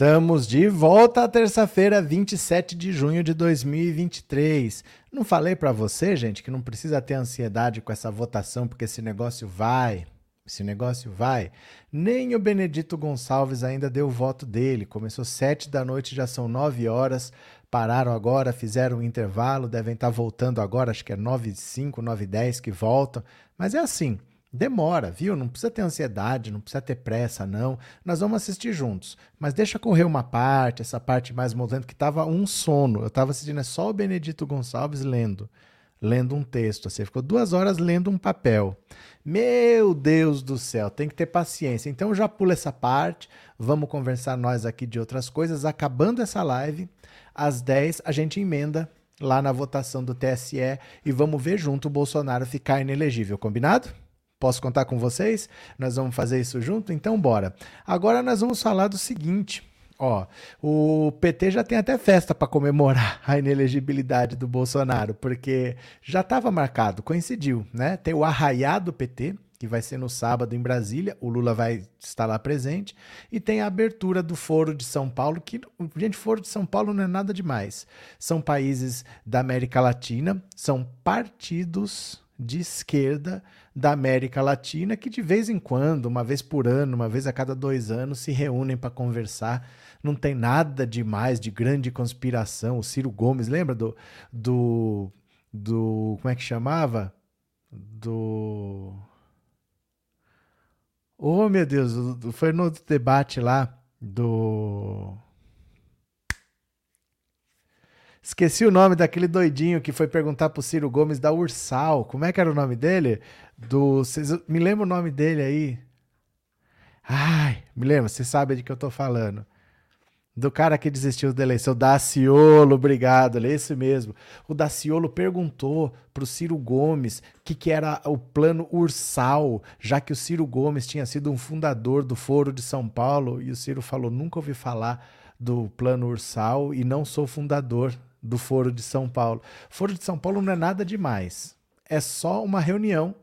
Estamos de volta à terça-feira, 27 de junho de 2023. Não falei para você, gente, que não precisa ter ansiedade com essa votação, porque esse negócio vai, esse negócio vai. Nem o Benedito Gonçalves ainda deu o voto dele. Começou sete da noite, já são nove horas. Pararam agora, fizeram um intervalo, devem estar voltando agora, acho que é nove cinco, nove dez que voltam. Mas é assim. Demora, viu? Não precisa ter ansiedade, não precisa ter pressa, não. Nós vamos assistir juntos. Mas deixa correr uma parte, essa parte mais moderna, que estava um sono. Eu estava assistindo é só o Benedito Gonçalves lendo. Lendo um texto. Assim, ficou duas horas lendo um papel. Meu Deus do céu, tem que ter paciência. Então já pula essa parte. Vamos conversar nós aqui de outras coisas. Acabando essa live, às 10 a gente emenda lá na votação do TSE e vamos ver junto o Bolsonaro ficar inelegível, combinado? Posso contar com vocês? Nós vamos fazer isso junto? Então, bora. Agora nós vamos falar do seguinte. Ó, o PT já tem até festa para comemorar a inelegibilidade do Bolsonaro, porque já estava marcado, coincidiu, né? Tem o arraiado do PT, que vai ser no sábado em Brasília, o Lula vai estar lá presente, e tem a abertura do Foro de São Paulo, que, gente, Foro de São Paulo não é nada demais. São países da América Latina, são partidos de esquerda da América Latina que de vez em quando, uma vez por ano, uma vez a cada dois anos, se reúnem para conversar. Não tem nada demais de grande conspiração. O Ciro Gomes, lembra do. do, do como é que chamava? Do. Oh, meu Deus, foi no debate lá do. Esqueci o nome daquele doidinho que foi perguntar pro Ciro Gomes da Ursal. Como é que era o nome dele? Do. Cês, me lembra o nome dele aí? Ai, me lembra, você sabe de que eu tô falando. Do cara que desistiu da eleição, Daciolo, obrigado, é esse mesmo. O Daciolo perguntou pro Ciro Gomes o que, que era o plano Ursal, já que o Ciro Gomes tinha sido um fundador do Foro de São Paulo, e o Ciro falou: nunca ouvi falar do plano Ursal e não sou fundador do Foro de São Paulo. Foro de São Paulo não é nada demais. É só uma reunião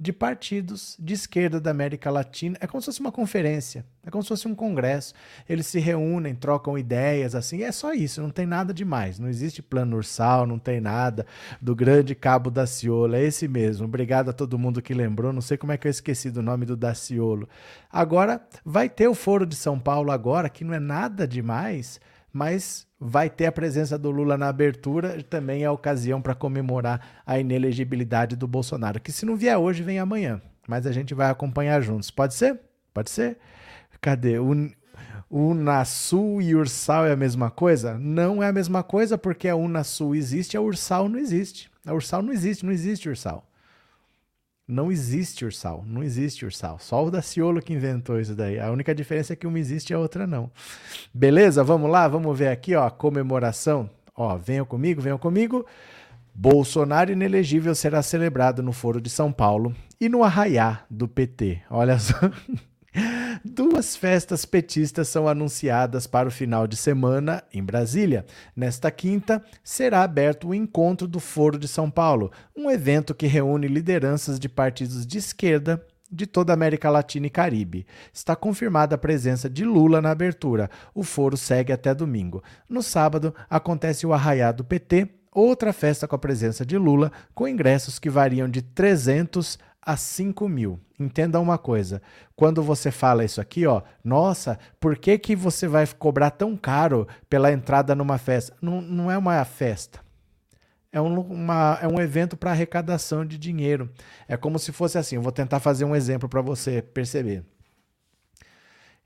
de partidos de esquerda da América Latina. É como se fosse uma conferência, é como se fosse um congresso. Eles se reúnem, trocam ideias, assim. É só isso, não tem nada demais. Não existe plano ursal, não tem nada do grande cabo Daciolo. É esse mesmo. Obrigado a todo mundo que lembrou. Não sei como é que eu esqueci do nome do Daciolo. Agora, vai ter o Foro de São Paulo agora, que não é nada demais mas vai ter a presença do Lula na abertura, também é a ocasião para comemorar a inelegibilidade do Bolsonaro, que se não vier hoje, vem amanhã, mas a gente vai acompanhar juntos. Pode ser? Pode ser? Cadê? O, Unasul e Ursal é a mesma coisa? Não é a mesma coisa, porque a Unasul existe, a Ursal não existe. A Ursal não existe, não existe Ursal. Não existe ursal, não existe ursal. Só o Daciolo que inventou isso daí. A única diferença é que uma existe e a outra não. Beleza? Vamos lá, vamos ver aqui, ó, a comemoração. Ó, venham comigo, venham comigo. Bolsonaro inelegível será celebrado no Foro de São Paulo e no Arraiá do PT. Olha só. Duas festas petistas são anunciadas para o final de semana em Brasília. Nesta quinta, será aberto o Encontro do Foro de São Paulo, um evento que reúne lideranças de partidos de esquerda de toda a América Latina e Caribe. Está confirmada a presença de Lula na abertura. O foro segue até domingo. No sábado, acontece o Arraiá do PT, outra festa com a presença de Lula, com ingressos que variam de 300 a 5 mil. Entenda uma coisa, quando você fala isso aqui, ó, nossa, por que, que você vai cobrar tão caro pela entrada numa festa? Não, não é uma festa. É um, uma, é um evento para arrecadação de dinheiro. É como se fosse assim. Eu vou tentar fazer um exemplo para você perceber.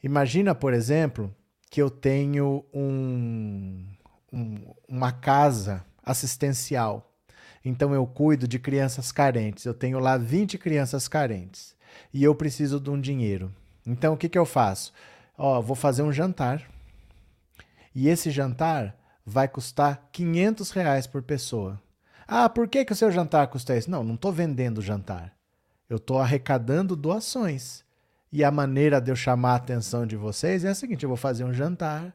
Imagina, por exemplo, que eu tenho um, um, uma casa assistencial então eu cuido de crianças carentes. Eu tenho lá 20 crianças carentes e eu preciso de um dinheiro. Então o que, que eu faço? Ó, vou fazer um jantar e esse jantar vai custar 500 reais por pessoa. Ah, por que, que o seu jantar custa isso? Não, não estou vendendo o jantar. Eu estou arrecadando doações. E a maneira de eu chamar a atenção de vocês é a seguinte: eu vou fazer um jantar,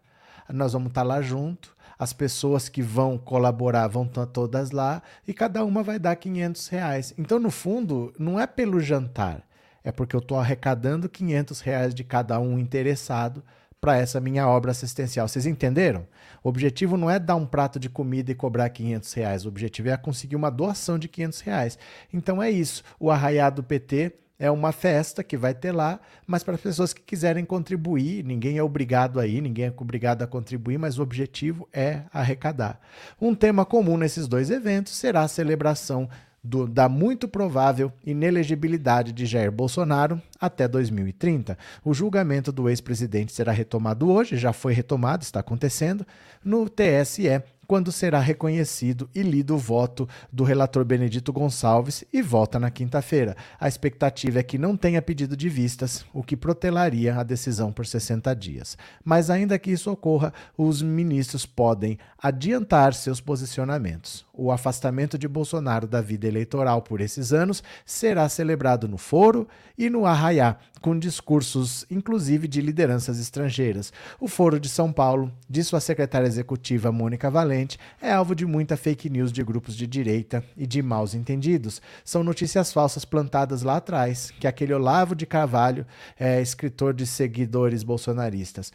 nós vamos estar tá lá junto, as pessoas que vão colaborar vão estar todas lá e cada uma vai dar 500 reais. Então, no fundo, não é pelo jantar, é porque eu estou arrecadando 500 reais de cada um interessado para essa minha obra assistencial. Vocês entenderam? O objetivo não é dar um prato de comida e cobrar 500 reais. O objetivo é conseguir uma doação de 500 reais. Então é isso. O arraiado do PT é uma festa que vai ter lá, mas para as pessoas que quiserem contribuir, ninguém é obrigado aí, ninguém é obrigado a contribuir, mas o objetivo é arrecadar. Um tema comum nesses dois eventos será a celebração do, da muito provável inelegibilidade de Jair Bolsonaro até 2030. O julgamento do ex-presidente será retomado hoje, já foi retomado, está acontecendo, no TSE quando será reconhecido e lido o voto do relator Benedito Gonçalves e volta na quinta-feira. A expectativa é que não tenha pedido de vistas, o que protelaria a decisão por 60 dias. Mas ainda que isso ocorra, os ministros podem adiantar seus posicionamentos. O afastamento de Bolsonaro da vida eleitoral por esses anos será celebrado no Foro e no Arraiá, com discursos inclusive de lideranças estrangeiras. O Foro de São Paulo, de sua secretária executiva Mônica Valente, é alvo de muita fake news de grupos de direita e de maus entendidos. São notícias falsas plantadas lá atrás, que aquele Olavo de Carvalho é escritor de seguidores bolsonaristas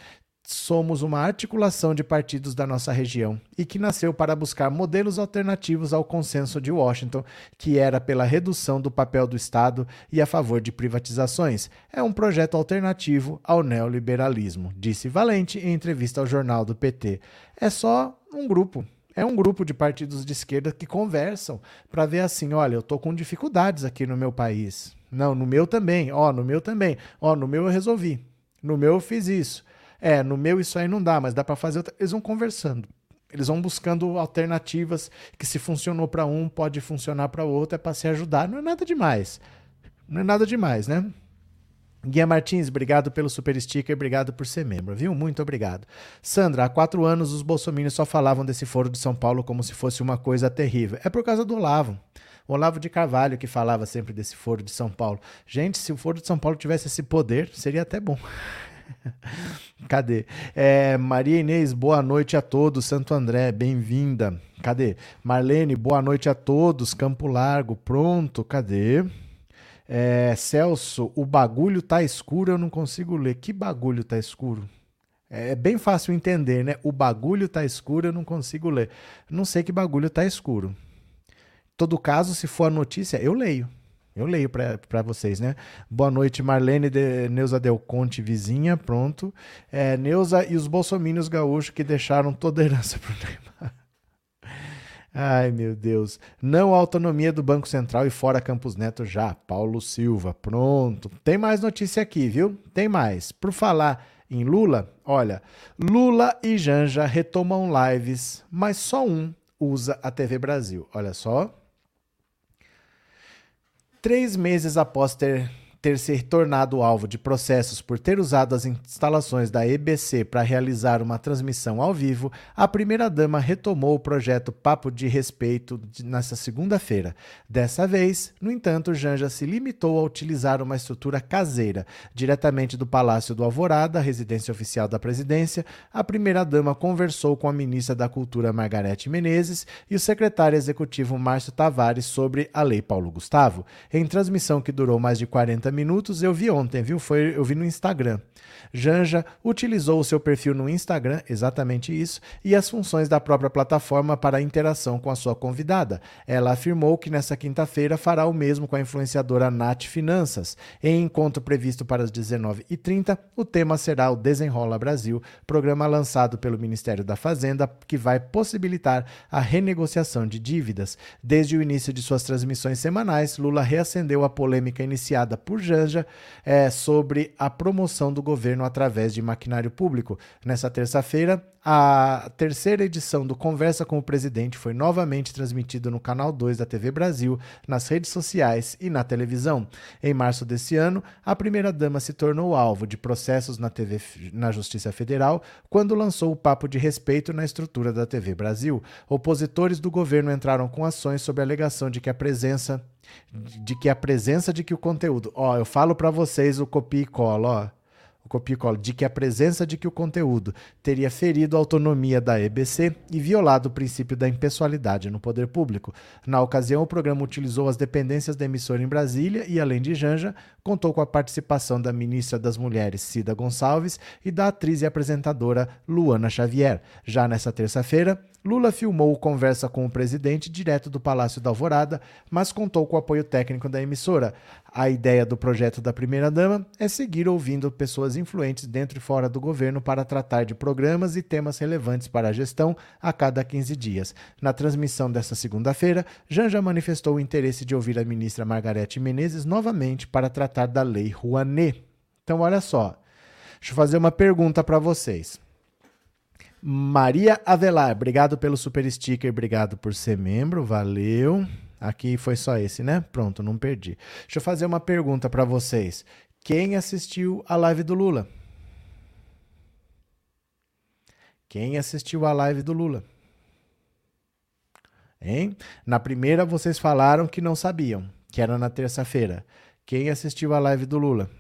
somos uma articulação de partidos da nossa região e que nasceu para buscar modelos alternativos ao consenso de Washington, que era pela redução do papel do Estado e a favor de privatizações. É um projeto alternativo ao neoliberalismo, disse Valente em entrevista ao jornal do PT. É só um grupo. É um grupo de partidos de esquerda que conversam para ver assim, olha, eu estou com dificuldades aqui no meu país. Não, no meu também. Ó, no meu também. Ó, no meu eu resolvi. No meu eu fiz isso. É, no meu isso aí não dá, mas dá para fazer. Outra... Eles vão conversando. Eles vão buscando alternativas que se funcionou para um, pode funcionar para outro, é para se ajudar. Não é nada demais. Não é nada demais, né? Guia Martins, obrigado pelo super sticker, obrigado por ser membro, viu? Muito obrigado. Sandra, há quatro anos os bolsominions só falavam desse foro de São Paulo como se fosse uma coisa terrível. É por causa do Olavo. O Olavo de Carvalho que falava sempre desse foro de São Paulo. Gente, se o foro de São Paulo tivesse esse poder, seria até bom. Cadê? É, Maria Inês, boa noite a todos. Santo André, bem-vinda. Cadê? Marlene, boa noite a todos. Campo Largo, pronto. Cadê? É, Celso, o bagulho tá escuro, eu não consigo ler. Que bagulho tá escuro? É bem fácil entender, né? O bagulho tá escuro, eu não consigo ler. Não sei que bagulho tá escuro. Todo caso, se for a notícia, eu leio. Eu leio para vocês, né? Boa noite, Marlene de Neuza Del Conte, vizinha, pronto. É, Neuza e os bolsomínios gaúchos que deixaram toda a herança pro Neymar. Ai, meu Deus. Não autonomia do Banco Central e fora Campos Neto já. Paulo Silva, pronto. Tem mais notícia aqui, viu? Tem mais. Por falar em Lula, olha, Lula e Janja retomam lives, mas só um usa a TV Brasil. Olha só. Três meses após ter ter se tornado alvo de processos por ter usado as instalações da EBC para realizar uma transmissão ao vivo, a primeira-dama retomou o projeto Papo de Respeito nesta segunda-feira. Dessa vez, no entanto, Janja se limitou a utilizar uma estrutura caseira. Diretamente do Palácio do Alvorada, residência oficial da presidência, a primeira-dama conversou com a ministra da Cultura Margarete Menezes e o secretário executivo Márcio Tavares sobre a Lei Paulo Gustavo. Em transmissão que durou mais de 40 minutos, eu vi ontem, viu? Foi, eu vi no Instagram. Janja utilizou o seu perfil no Instagram, exatamente isso, e as funções da própria plataforma para a interação com a sua convidada. Ela afirmou que nessa quinta-feira fará o mesmo com a influenciadora Nath Finanças. Em encontro previsto para as 19h30, o tema será o Desenrola Brasil, programa lançado pelo Ministério da Fazenda que vai possibilitar a renegociação de dívidas. Desde o início de suas transmissões semanais, Lula reacendeu a polêmica iniciada por Janja é, sobre a promoção do governo através de maquinário público. Nessa terça-feira, a terceira edição do Conversa com o Presidente foi novamente transmitida no canal 2 da TV Brasil, nas redes sociais e na televisão. Em março desse ano, a primeira-dama se tornou alvo de processos na, TV, na Justiça Federal quando lançou o papo de respeito na estrutura da TV Brasil. Opositores do governo entraram com ações sob a alegação de que a presença de que a presença de que o conteúdo, ó, eu falo para vocês o copia e cola, ó o copia e cola, de que a presença de que o conteúdo teria ferido a autonomia da EBC e violado o princípio da impessoalidade no poder público. Na ocasião, o programa utilizou as dependências da emissora em Brasília e, além de Janja, contou com a participação da ministra das Mulheres, Cida Gonçalves, e da atriz e apresentadora Luana Xavier. Já nessa terça-feira, Lula filmou conversa com o presidente direto do Palácio da Alvorada, mas contou com o apoio técnico da emissora. A ideia do projeto da primeira-dama é seguir ouvindo pessoas influentes dentro e fora do governo para tratar de programas e temas relevantes para a gestão a cada 15 dias. Na transmissão desta segunda-feira, Janja manifestou o interesse de ouvir a ministra Margarete Menezes novamente para tratar da Lei Rouanet. Então, olha só. Deixa eu fazer uma pergunta para vocês. Maria Avelar, obrigado pelo super sticker, obrigado por ser membro, valeu. Aqui foi só esse, né? Pronto, não perdi. Deixa eu fazer uma pergunta para vocês. Quem assistiu a live do Lula? Quem assistiu a live do Lula? Hein? Na primeira vocês falaram que não sabiam, que era na terça-feira. Quem assistiu a live do Lula?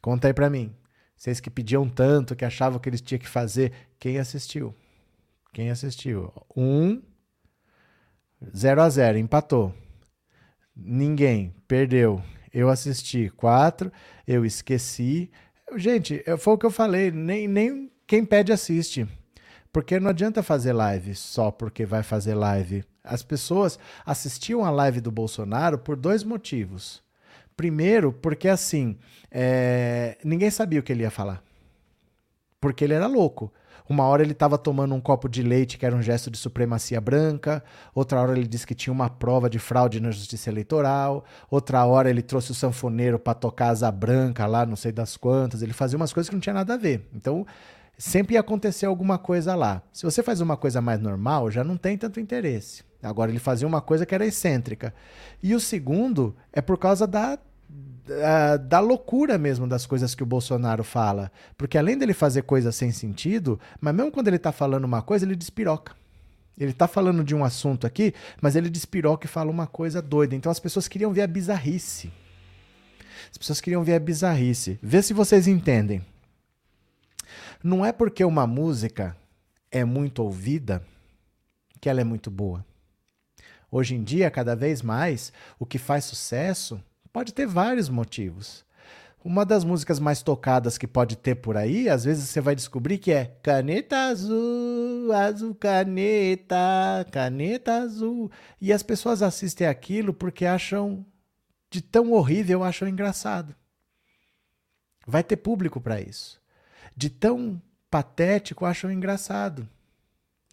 Conta aí para mim. Vocês que pediam tanto, que achavam que eles tinham que fazer, quem assistiu? Quem assistiu? Um, 0 a 0 empatou. Ninguém, perdeu. Eu assisti quatro, eu esqueci. Gente, foi o que eu falei, nem, nem quem pede assiste. Porque não adianta fazer live só porque vai fazer live. As pessoas assistiam a live do Bolsonaro por dois motivos. Primeiro, porque assim, é, ninguém sabia o que ele ia falar. Porque ele era louco. Uma hora ele estava tomando um copo de leite, que era um gesto de supremacia branca. Outra hora ele disse que tinha uma prova de fraude na justiça eleitoral. Outra hora ele trouxe o sanfoneiro para tocar asa branca lá, não sei das quantas. Ele fazia umas coisas que não tinha nada a ver. Então, sempre ia acontecer alguma coisa lá. Se você faz uma coisa mais normal, já não tem tanto interesse. Agora ele fazia uma coisa que era excêntrica. E o segundo é por causa da da, da loucura mesmo das coisas que o Bolsonaro fala. Porque além dele fazer coisas sem sentido, mas mesmo quando ele está falando uma coisa, ele despiroca. Ele está falando de um assunto aqui, mas ele despiroca e fala uma coisa doida. Então as pessoas queriam ver a bizarrice. As pessoas queriam ver a bizarrice. Vê se vocês entendem. Não é porque uma música é muito ouvida que ela é muito boa. Hoje em dia, cada vez mais, o que faz sucesso Pode ter vários motivos. Uma das músicas mais tocadas que pode ter por aí, às vezes você vai descobrir que é caneta azul, azul caneta, caneta azul. E as pessoas assistem aquilo porque acham de tão horrível, acham engraçado. Vai ter público para isso. De tão patético, acham engraçado.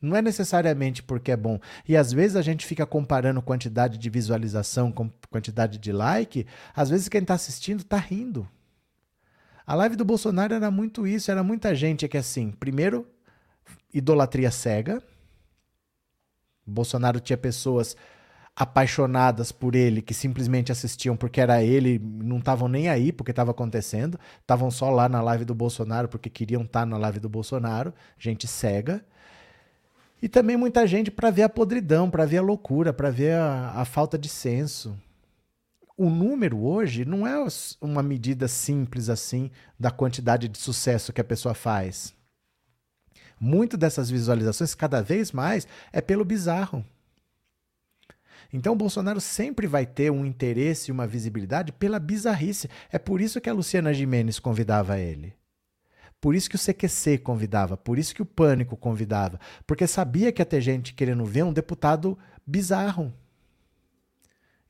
Não é necessariamente porque é bom. E às vezes a gente fica comparando quantidade de visualização com quantidade de like. Às vezes quem está assistindo está rindo. A live do Bolsonaro era muito isso, era muita gente que assim, primeiro, idolatria cega. Bolsonaro tinha pessoas apaixonadas por ele que simplesmente assistiam porque era ele, não estavam nem aí porque estava acontecendo, estavam só lá na live do Bolsonaro porque queriam estar tá na live do Bolsonaro, gente cega. E também muita gente para ver a podridão, para ver a loucura, para ver a, a falta de senso. O número hoje não é uma medida simples assim da quantidade de sucesso que a pessoa faz. Muito dessas visualizações, cada vez mais, é pelo bizarro. Então o Bolsonaro sempre vai ter um interesse e uma visibilidade pela bizarrice. É por isso que a Luciana Gimenez convidava ele. Por isso que o CQC convidava, por isso que o Pânico convidava, porque sabia que ia ter gente querendo ver um deputado bizarro.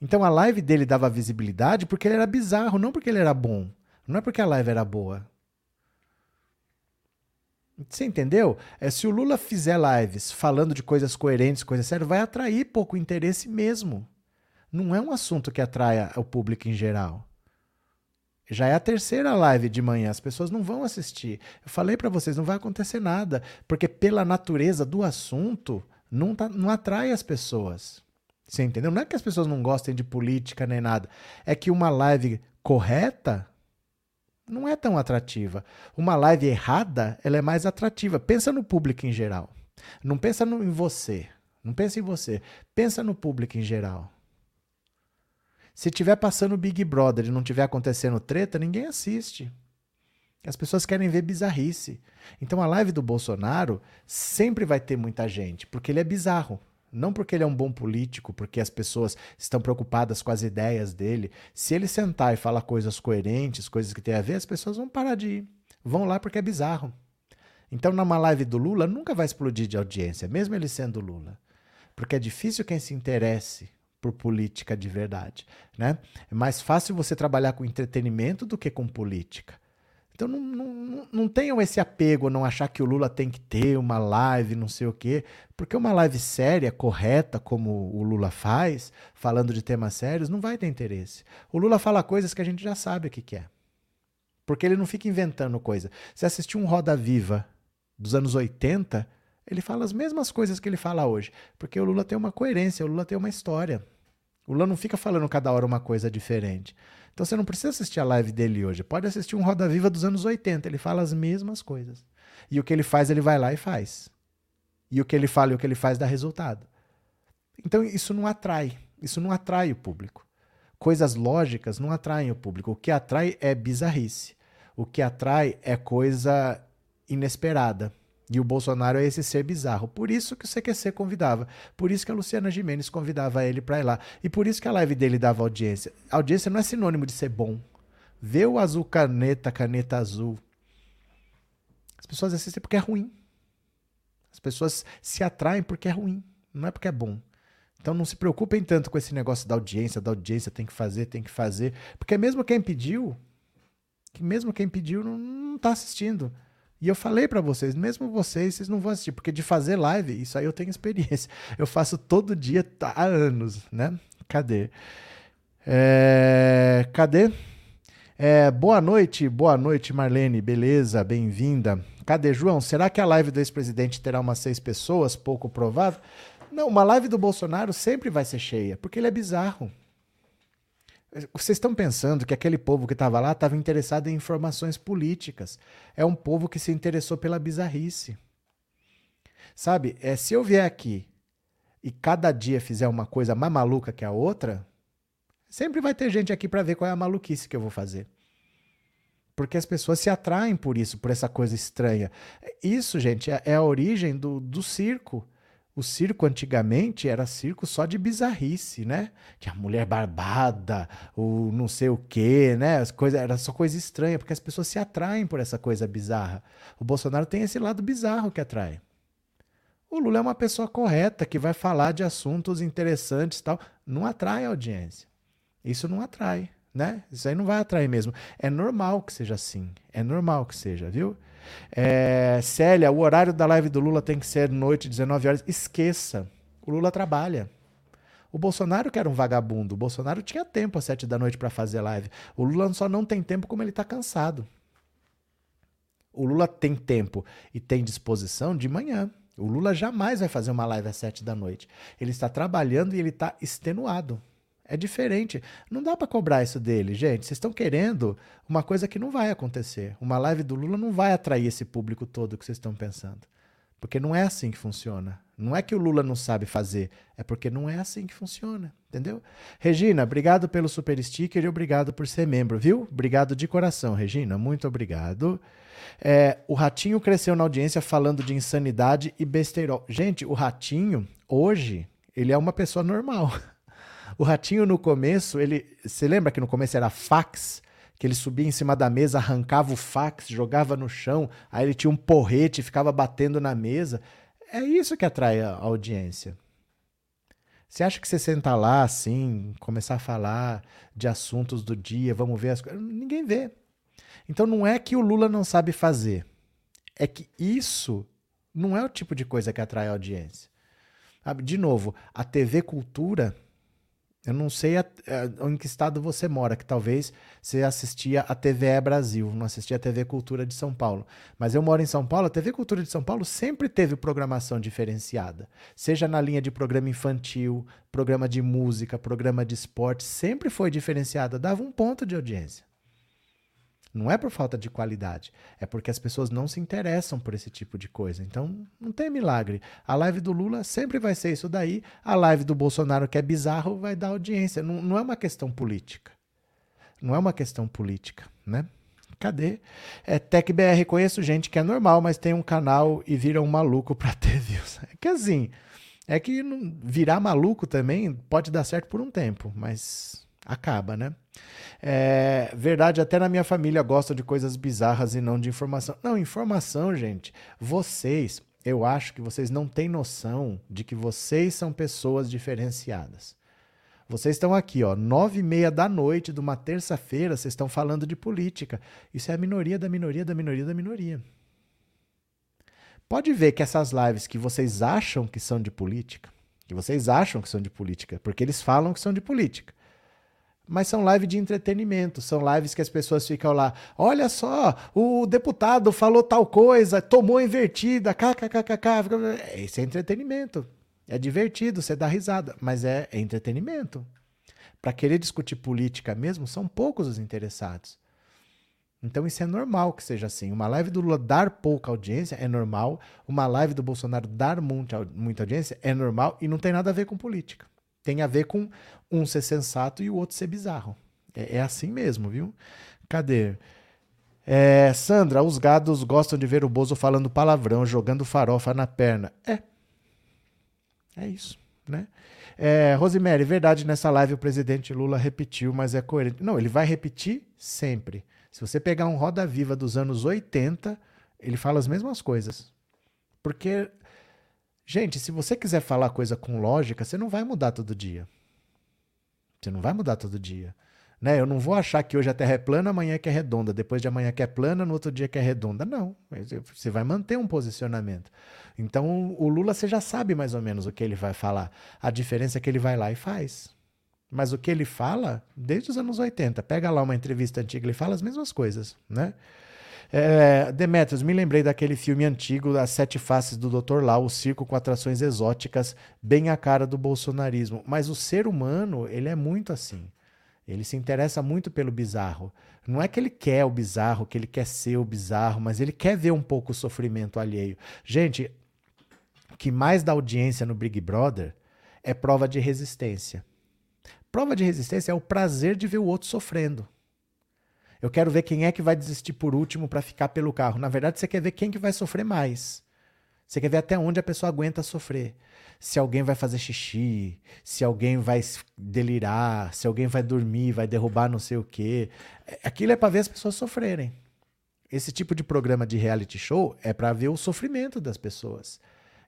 Então a live dele dava visibilidade porque ele era bizarro, não porque ele era bom. Não é porque a live era boa. Você entendeu? É, se o Lula fizer lives falando de coisas coerentes, coisas sérias, vai atrair pouco interesse mesmo. Não é um assunto que atraia o público em geral. Já é a terceira live de manhã, as pessoas não vão assistir. Eu falei para vocês, não vai acontecer nada, porque pela natureza do assunto, não, tá, não atrai as pessoas. Você entendeu? Não é que as pessoas não gostem de política nem nada, é que uma live correta não é tão atrativa. Uma live errada, ela é mais atrativa. Pensa no público em geral. Não pensa no, em você. Não pensa em você. Pensa no público em geral. Se tiver passando Big Brother e não tiver acontecendo treta, ninguém assiste. As pessoas querem ver bizarrice. Então a live do Bolsonaro sempre vai ter muita gente, porque ele é bizarro. Não porque ele é um bom político, porque as pessoas estão preocupadas com as ideias dele. Se ele sentar e falar coisas coerentes, coisas que têm a ver, as pessoas vão parar de ir. Vão lá porque é bizarro. Então, numa live do Lula, nunca vai explodir de audiência, mesmo ele sendo Lula. Porque é difícil quem se interesse por política de verdade. Né? É mais fácil você trabalhar com entretenimento do que com política. Então não, não, não tenham esse apego, não achar que o Lula tem que ter uma live, não sei o quê, porque uma live séria, correta, como o Lula faz, falando de temas sérios, não vai ter interesse. O Lula fala coisas que a gente já sabe o que, que é. Porque ele não fica inventando coisa. Se assistir um Roda Viva dos anos 80, ele fala as mesmas coisas que ele fala hoje. Porque o Lula tem uma coerência, o Lula tem uma história. O Lula não fica falando cada hora uma coisa diferente. Então você não precisa assistir a live dele hoje. Pode assistir um Roda Viva dos anos 80. Ele fala as mesmas coisas. E o que ele faz, ele vai lá e faz. E o que ele fala e o que ele faz dá resultado. Então isso não atrai. Isso não atrai o público. Coisas lógicas não atraem o público. O que atrai é bizarrice. O que atrai é coisa inesperada. E o Bolsonaro é esse ser bizarro. Por isso que o CQC convidava. Por isso que a Luciana Gimenez convidava ele para ir lá. E por isso que a live dele dava audiência. Audiência não é sinônimo de ser bom. Vê o azul caneta, caneta azul. As pessoas assistem porque é ruim. As pessoas se atraem porque é ruim. Não é porque é bom. Então não se preocupem tanto com esse negócio da audiência, da audiência tem que fazer, tem que fazer. Porque mesmo quem pediu, que mesmo quem pediu não está assistindo. E eu falei para vocês, mesmo vocês, vocês não vão assistir, porque de fazer live, isso aí eu tenho experiência. Eu faço todo dia há anos, né? Cadê? É... Cadê? É... Boa noite, boa noite, Marlene, beleza, bem-vinda. Cadê, João? Será que a live do ex-presidente terá umas seis pessoas? Pouco provável. Não, uma live do Bolsonaro sempre vai ser cheia, porque ele é bizarro. Vocês estão pensando que aquele povo que estava lá estava interessado em informações políticas. É um povo que se interessou pela bizarrice. Sabe, é, se eu vier aqui e cada dia fizer uma coisa mais maluca que a outra, sempre vai ter gente aqui para ver qual é a maluquice que eu vou fazer. Porque as pessoas se atraem por isso, por essa coisa estranha. Isso, gente, é, é a origem do, do circo. O circo antigamente era circo só de bizarrice, né? Tinha mulher barbada, o não sei o quê, né? As coisas, era só coisa estranha, porque as pessoas se atraem por essa coisa bizarra. O Bolsonaro tem esse lado bizarro que atrai. O Lula é uma pessoa correta que vai falar de assuntos interessantes tal. Não atrai audiência. Isso não atrai, né? Isso aí não vai atrair mesmo. É normal que seja assim. É normal que seja, viu? É, Célia, o horário da live do Lula tem que ser noite, 19 horas. Esqueça. O Lula trabalha. O Bolsonaro que era um vagabundo. O Bolsonaro tinha tempo às sete da noite para fazer live. O Lula só não tem tempo como ele está cansado. O Lula tem tempo e tem disposição de manhã. O Lula jamais vai fazer uma live às sete da noite. Ele está trabalhando e ele está extenuado. É diferente. Não dá para cobrar isso dele, gente. Vocês estão querendo uma coisa que não vai acontecer. Uma live do Lula não vai atrair esse público todo que vocês estão pensando. Porque não é assim que funciona. Não é que o Lula não sabe fazer, é porque não é assim que funciona, entendeu? Regina, obrigado pelo super sticker e obrigado por ser membro, viu? Obrigado de coração, Regina, muito obrigado. É, o Ratinho cresceu na audiência falando de insanidade e besteirol. Gente, o Ratinho, hoje, ele é uma pessoa normal. O ratinho no começo, ele. Você lembra que no começo era fax? Que ele subia em cima da mesa, arrancava o fax, jogava no chão, aí ele tinha um porrete ficava batendo na mesa. É isso que atrai a audiência. Você acha que você senta lá assim, começar a falar de assuntos do dia, vamos ver as coisas? Ninguém vê. Então não é que o Lula não sabe fazer. É que isso não é o tipo de coisa que atrai a audiência. De novo, a TV Cultura eu não sei a, a, em que estado você mora, que talvez você assistia a TVE Brasil, não assistia a TV Cultura de São Paulo. Mas eu moro em São Paulo, a TV Cultura de São Paulo sempre teve programação diferenciada. Seja na linha de programa infantil, programa de música, programa de esporte, sempre foi diferenciada, dava um ponto de audiência. Não é por falta de qualidade, é porque as pessoas não se interessam por esse tipo de coisa. Então, não tem milagre. A live do Lula sempre vai ser isso daí, a live do Bolsonaro, que é bizarro, vai dar audiência. Não, não é uma questão política. Não é uma questão política, né? Cadê? É conheço gente que é normal, mas tem um canal e vira um maluco pra ter views. É que assim, É que virar maluco também pode dar certo por um tempo, mas acaba, né? É verdade, até na minha família gostam de coisas bizarras e não de informação. Não, informação, gente. Vocês, eu acho que vocês não têm noção de que vocês são pessoas diferenciadas. Vocês estão aqui, ó, nove e meia da noite de uma terça-feira, vocês estão falando de política. Isso é a minoria da minoria da minoria da minoria. Pode ver que essas lives que vocês acham que são de política, que vocês acham que são de política, porque eles falam que são de política. Mas são lives de entretenimento, são lives que as pessoas ficam lá. Olha só, o deputado falou tal coisa, tomou invertida, kkkk. Esse é entretenimento. É divertido, você dá risada, mas é, é entretenimento. Para querer discutir política mesmo, são poucos os interessados. Então isso é normal que seja assim. Uma live do Lula dar pouca audiência é normal. Uma live do Bolsonaro dar muita audiência é normal e não tem nada a ver com política. Tem a ver com um ser sensato e o outro ser bizarro. É, é assim mesmo, viu? Cadê? É, Sandra, os gados gostam de ver o Bozo falando palavrão, jogando farofa na perna. É. É isso, né? É, Rosemary, verdade, nessa live o presidente Lula repetiu, mas é coerente. Não, ele vai repetir sempre. Se você pegar um Roda Viva dos anos 80, ele fala as mesmas coisas. Porque, gente, se você quiser falar coisa com lógica, você não vai mudar todo dia. Você não vai mudar todo dia. Né? Eu não vou achar que hoje a Terra é plana, amanhã que é redonda, depois de amanhã que é plana, no outro dia que é redonda. Não. Você vai manter um posicionamento. Então, o Lula você já sabe mais ou menos o que ele vai falar. A diferença é que ele vai lá e faz. Mas o que ele fala, desde os anos 80, pega lá uma entrevista antiga, ele fala as mesmas coisas, né? É, Demetrios, me lembrei daquele filme antigo, As Sete Faces do Dr. Lau, o circo com atrações exóticas, bem a cara do bolsonarismo. Mas o ser humano, ele é muito assim. Ele se interessa muito pelo bizarro. Não é que ele quer o bizarro, que ele quer ser o bizarro, mas ele quer ver um pouco o sofrimento alheio. Gente, o que mais dá audiência no Big Brother é prova de resistência. Prova de resistência é o prazer de ver o outro sofrendo. Eu quero ver quem é que vai desistir por último para ficar pelo carro. Na verdade, você quer ver quem que vai sofrer mais. Você quer ver até onde a pessoa aguenta sofrer. Se alguém vai fazer xixi, se alguém vai delirar, se alguém vai dormir, vai derrubar não sei o quê. Aquilo é para ver as pessoas sofrerem. Esse tipo de programa de reality show é para ver o sofrimento das pessoas.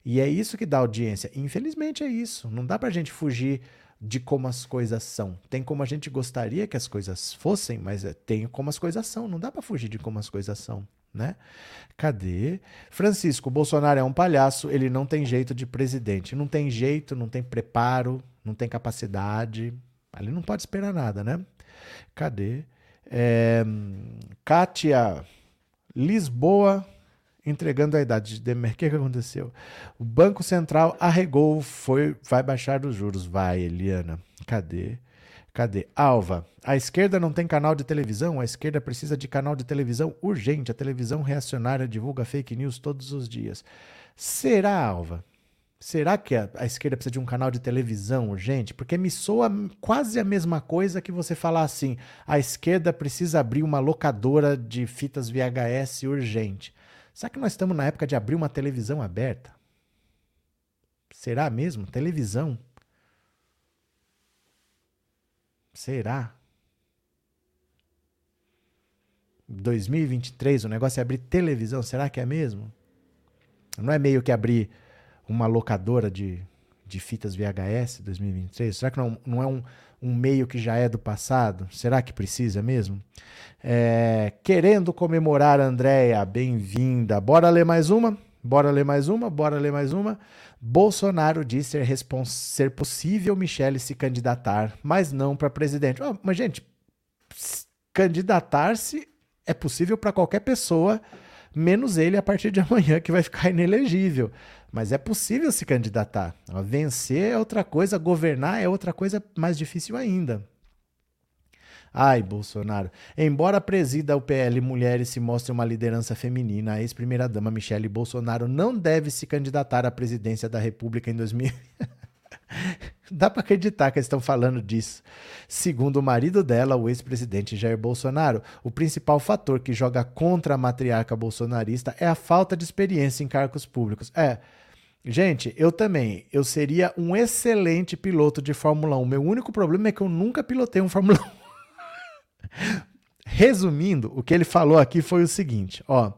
E é isso que dá audiência. Infelizmente é isso. Não dá pra gente fugir de como as coisas são. Tem como a gente gostaria que as coisas fossem, mas é, tem como as coisas são. Não dá para fugir de como as coisas são, né? Cadê? Francisco, Bolsonaro é um palhaço, ele não tem jeito de presidente. Não tem jeito, não tem preparo, não tem capacidade. Ele não pode esperar nada, né? Cadê? É, Kátia, Lisboa entregando a idade de Demer. O que, que aconteceu? O Banco Central arregou, foi, vai baixar os juros. Vai, Eliana. Cadê? Cadê? Alva, a esquerda não tem canal de televisão, a esquerda precisa de canal de televisão urgente. A televisão reacionária divulga fake news todos os dias. Será, Alva? Será que a, a, esquerda precisa de um canal de televisão urgente? Porque me soa quase a mesma coisa que você falar assim: a esquerda precisa abrir uma locadora de fitas VHS urgente. Será que nós estamos na época de abrir uma televisão aberta? Será mesmo? Televisão? Será? 2023 o negócio é abrir televisão, será que é mesmo? Não é meio que abrir uma locadora de, de fitas VHS 2023? Será que não, não é um, um meio que já é do passado? Será que precisa mesmo? É, querendo comemorar, Andréia, bem-vinda. Bora ler mais uma? Bora ler mais uma? Bora ler mais uma? Bolsonaro diz ser, ser possível Michele se candidatar, mas não para presidente. Oh, mas, gente, candidatar-se é possível para qualquer pessoa, menos ele a partir de amanhã, que vai ficar inelegível. Mas é possível se candidatar. Vencer é outra coisa, governar é outra coisa mais difícil ainda. Ai, Bolsonaro. Embora presida o PL Mulheres se mostre uma liderança feminina, a ex-primeira-dama Michele Bolsonaro não deve se candidatar à presidência da República em 2000. Dá para acreditar que eles estão falando disso. Segundo o marido dela, o ex-presidente Jair Bolsonaro, o principal fator que joga contra a matriarca bolsonarista é a falta de experiência em cargos públicos. É, Gente, eu também. Eu seria um excelente piloto de Fórmula 1. Meu único problema é que eu nunca pilotei um Fórmula 1. Resumindo, o que ele falou aqui foi o seguinte: ó,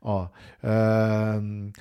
ó. Uh,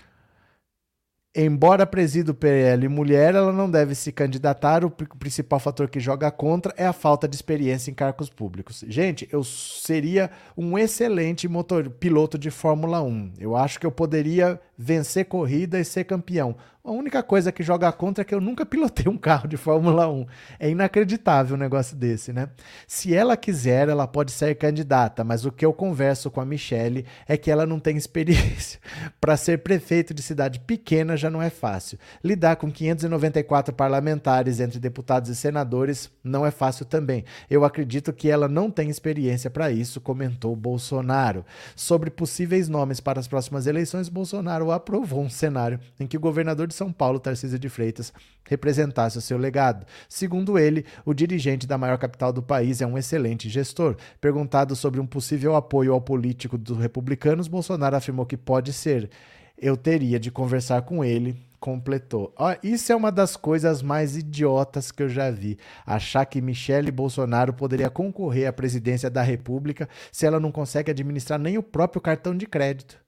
Embora presida o PL mulher, ela não deve se candidatar. O principal fator que joga contra é a falta de experiência em cargos públicos. Gente, eu seria um excelente motor, piloto de Fórmula 1. Eu acho que eu poderia vencer corrida e ser campeão. A única coisa que joga contra é que eu nunca pilotei um carro de Fórmula 1. É inacreditável um negócio desse, né? Se ela quiser, ela pode ser candidata, mas o que eu converso com a Michelle é que ela não tem experiência. Para ser prefeito de cidade pequena já não é fácil. Lidar com 594 parlamentares entre deputados e senadores não é fácil também. Eu acredito que ela não tem experiência para isso, comentou Bolsonaro. Sobre possíveis nomes para as próximas eleições, Bolsonaro aprovou um cenário em que o governador de são Paulo, Tarcísio de Freitas, representasse o seu legado. Segundo ele, o dirigente da maior capital do país é um excelente gestor. Perguntado sobre um possível apoio ao político dos republicanos, Bolsonaro afirmou que pode ser. Eu teria de conversar com ele, completou. Ah, isso é uma das coisas mais idiotas que eu já vi. Achar que Michele Bolsonaro poderia concorrer à presidência da República se ela não consegue administrar nem o próprio cartão de crédito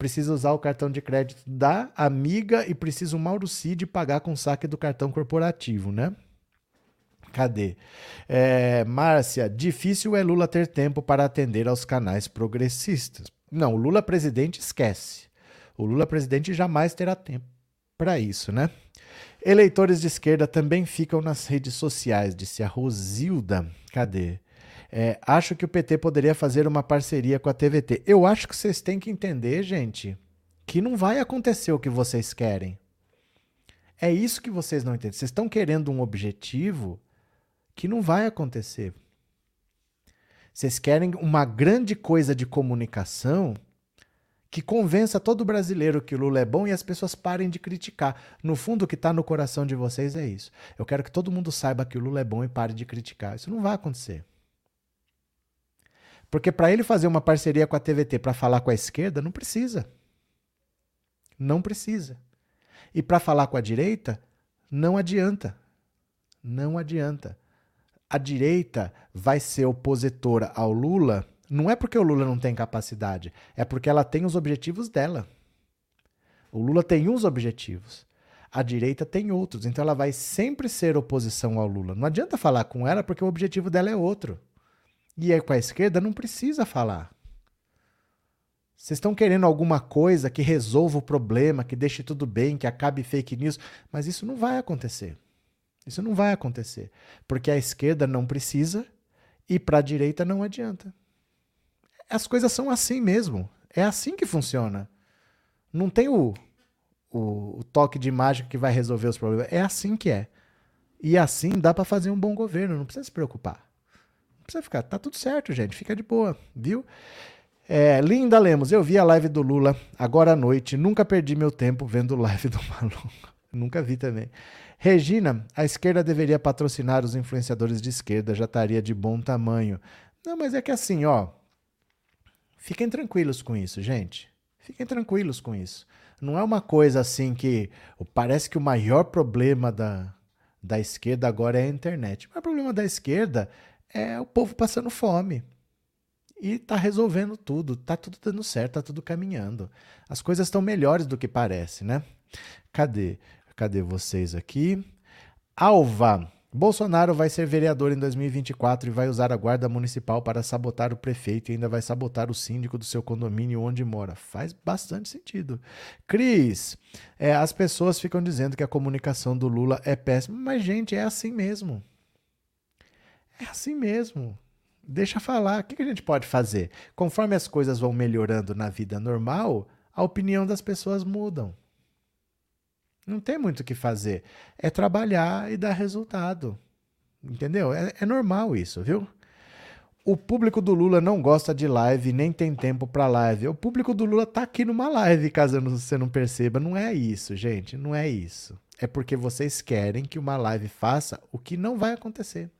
precisa usar o cartão de crédito da amiga e precisa o Mauro Cid pagar com saque do cartão corporativo, né? Cadê? É, Márcia, difícil é Lula ter tempo para atender aos canais progressistas. Não, o Lula presidente esquece. O Lula presidente jamais terá tempo para isso, né? Eleitores de esquerda também ficam nas redes sociais, disse a Rosilda. Cadê? É, acho que o PT poderia fazer uma parceria com a TVT. Eu acho que vocês têm que entender, gente, que não vai acontecer o que vocês querem. É isso que vocês não entendem. Vocês estão querendo um objetivo que não vai acontecer. Vocês querem uma grande coisa de comunicação que convença todo brasileiro que Lula é bom e as pessoas parem de criticar. No fundo, o que está no coração de vocês é isso. Eu quero que todo mundo saiba que o Lula é bom e pare de criticar. Isso não vai acontecer. Porque para ele fazer uma parceria com a TVT para falar com a esquerda, não precisa. Não precisa. E para falar com a direita, não adianta. Não adianta. A direita vai ser opositora ao Lula, não é porque o Lula não tem capacidade, é porque ela tem os objetivos dela. O Lula tem uns objetivos. A direita tem outros, então ela vai sempre ser oposição ao Lula. Não adianta falar com ela porque o objetivo dela é outro. E aí com a esquerda não precisa falar. Vocês estão querendo alguma coisa que resolva o problema, que deixe tudo bem, que acabe fake news, mas isso não vai acontecer. Isso não vai acontecer, porque a esquerda não precisa e para a direita não adianta. As coisas são assim mesmo. É assim que funciona. Não tem o, o, o toque de mágica que vai resolver os problemas. É assim que é. E assim dá para fazer um bom governo, não precisa se preocupar precisa ficar. Tá tudo certo, gente. Fica de boa, viu? É, Linda Lemos, eu vi a live do Lula agora à noite. Nunca perdi meu tempo vendo live do maluco. Nunca vi também. Regina, a esquerda deveria patrocinar os influenciadores de esquerda, já estaria de bom tamanho. Não, mas é que assim, ó. Fiquem tranquilos com isso, gente. Fiquem tranquilos com isso. Não é uma coisa assim que parece que o maior problema da, da esquerda agora é a internet. O maior problema da esquerda é o povo passando fome. E tá resolvendo tudo, tá tudo dando certo, tá tudo caminhando. As coisas estão melhores do que parece, né? Cadê? Cadê vocês aqui? Alva. Bolsonaro vai ser vereador em 2024 e vai usar a guarda municipal para sabotar o prefeito e ainda vai sabotar o síndico do seu condomínio onde mora. Faz bastante sentido. Cris, é, as pessoas ficam dizendo que a comunicação do Lula é péssima, mas, gente, é assim mesmo. É assim mesmo. Deixa falar. O que a gente pode fazer? Conforme as coisas vão melhorando na vida normal, a opinião das pessoas mudam. Não tem muito o que fazer. É trabalhar e dar resultado. Entendeu? É, é normal isso, viu? O público do Lula não gosta de live, nem tem tempo para live. O público do Lula tá aqui numa live, caso você não perceba. Não é isso, gente. Não é isso. É porque vocês querem que uma live faça o que não vai acontecer.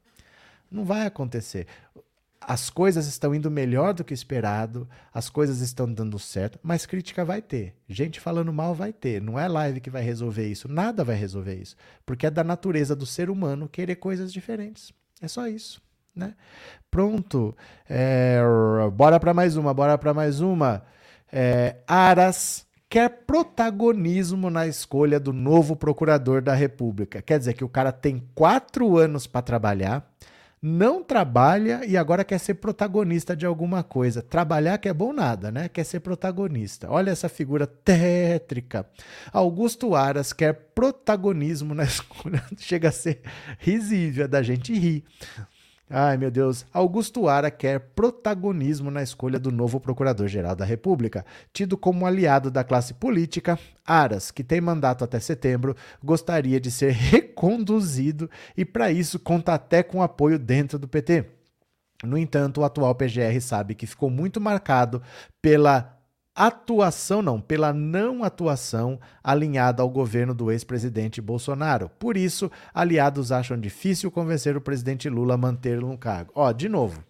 Não vai acontecer. as coisas estão indo melhor do que esperado, as coisas estão dando certo, mas crítica vai ter. Gente falando mal vai ter. Não é live que vai resolver isso. Nada vai resolver isso. Porque é da natureza do ser humano querer coisas diferentes. É só isso. Né? Pronto. É, bora para mais uma, bora para mais uma. É, Aras quer protagonismo na escolha do novo procurador da República. Quer dizer que o cara tem quatro anos para trabalhar não trabalha e agora quer ser protagonista de alguma coisa. Trabalhar que é bom nada, né? Quer ser protagonista. Olha essa figura tétrica. Augusto Aras quer protagonismo na escolha. Chega a ser risível, é da gente rir. Ai, meu Deus. Augusto Ara quer protagonismo na escolha do novo Procurador-Geral da República. Tido como aliado da classe política, Aras, que tem mandato até setembro, gostaria de ser reconduzido e, para isso, conta até com apoio dentro do PT. No entanto, o atual PGR sabe que ficou muito marcado pela atuação, não, pela não atuação alinhada ao governo do ex-presidente Bolsonaro. Por isso, aliados acham difícil convencer o presidente Lula a mantê-lo no cargo. Ó, de novo.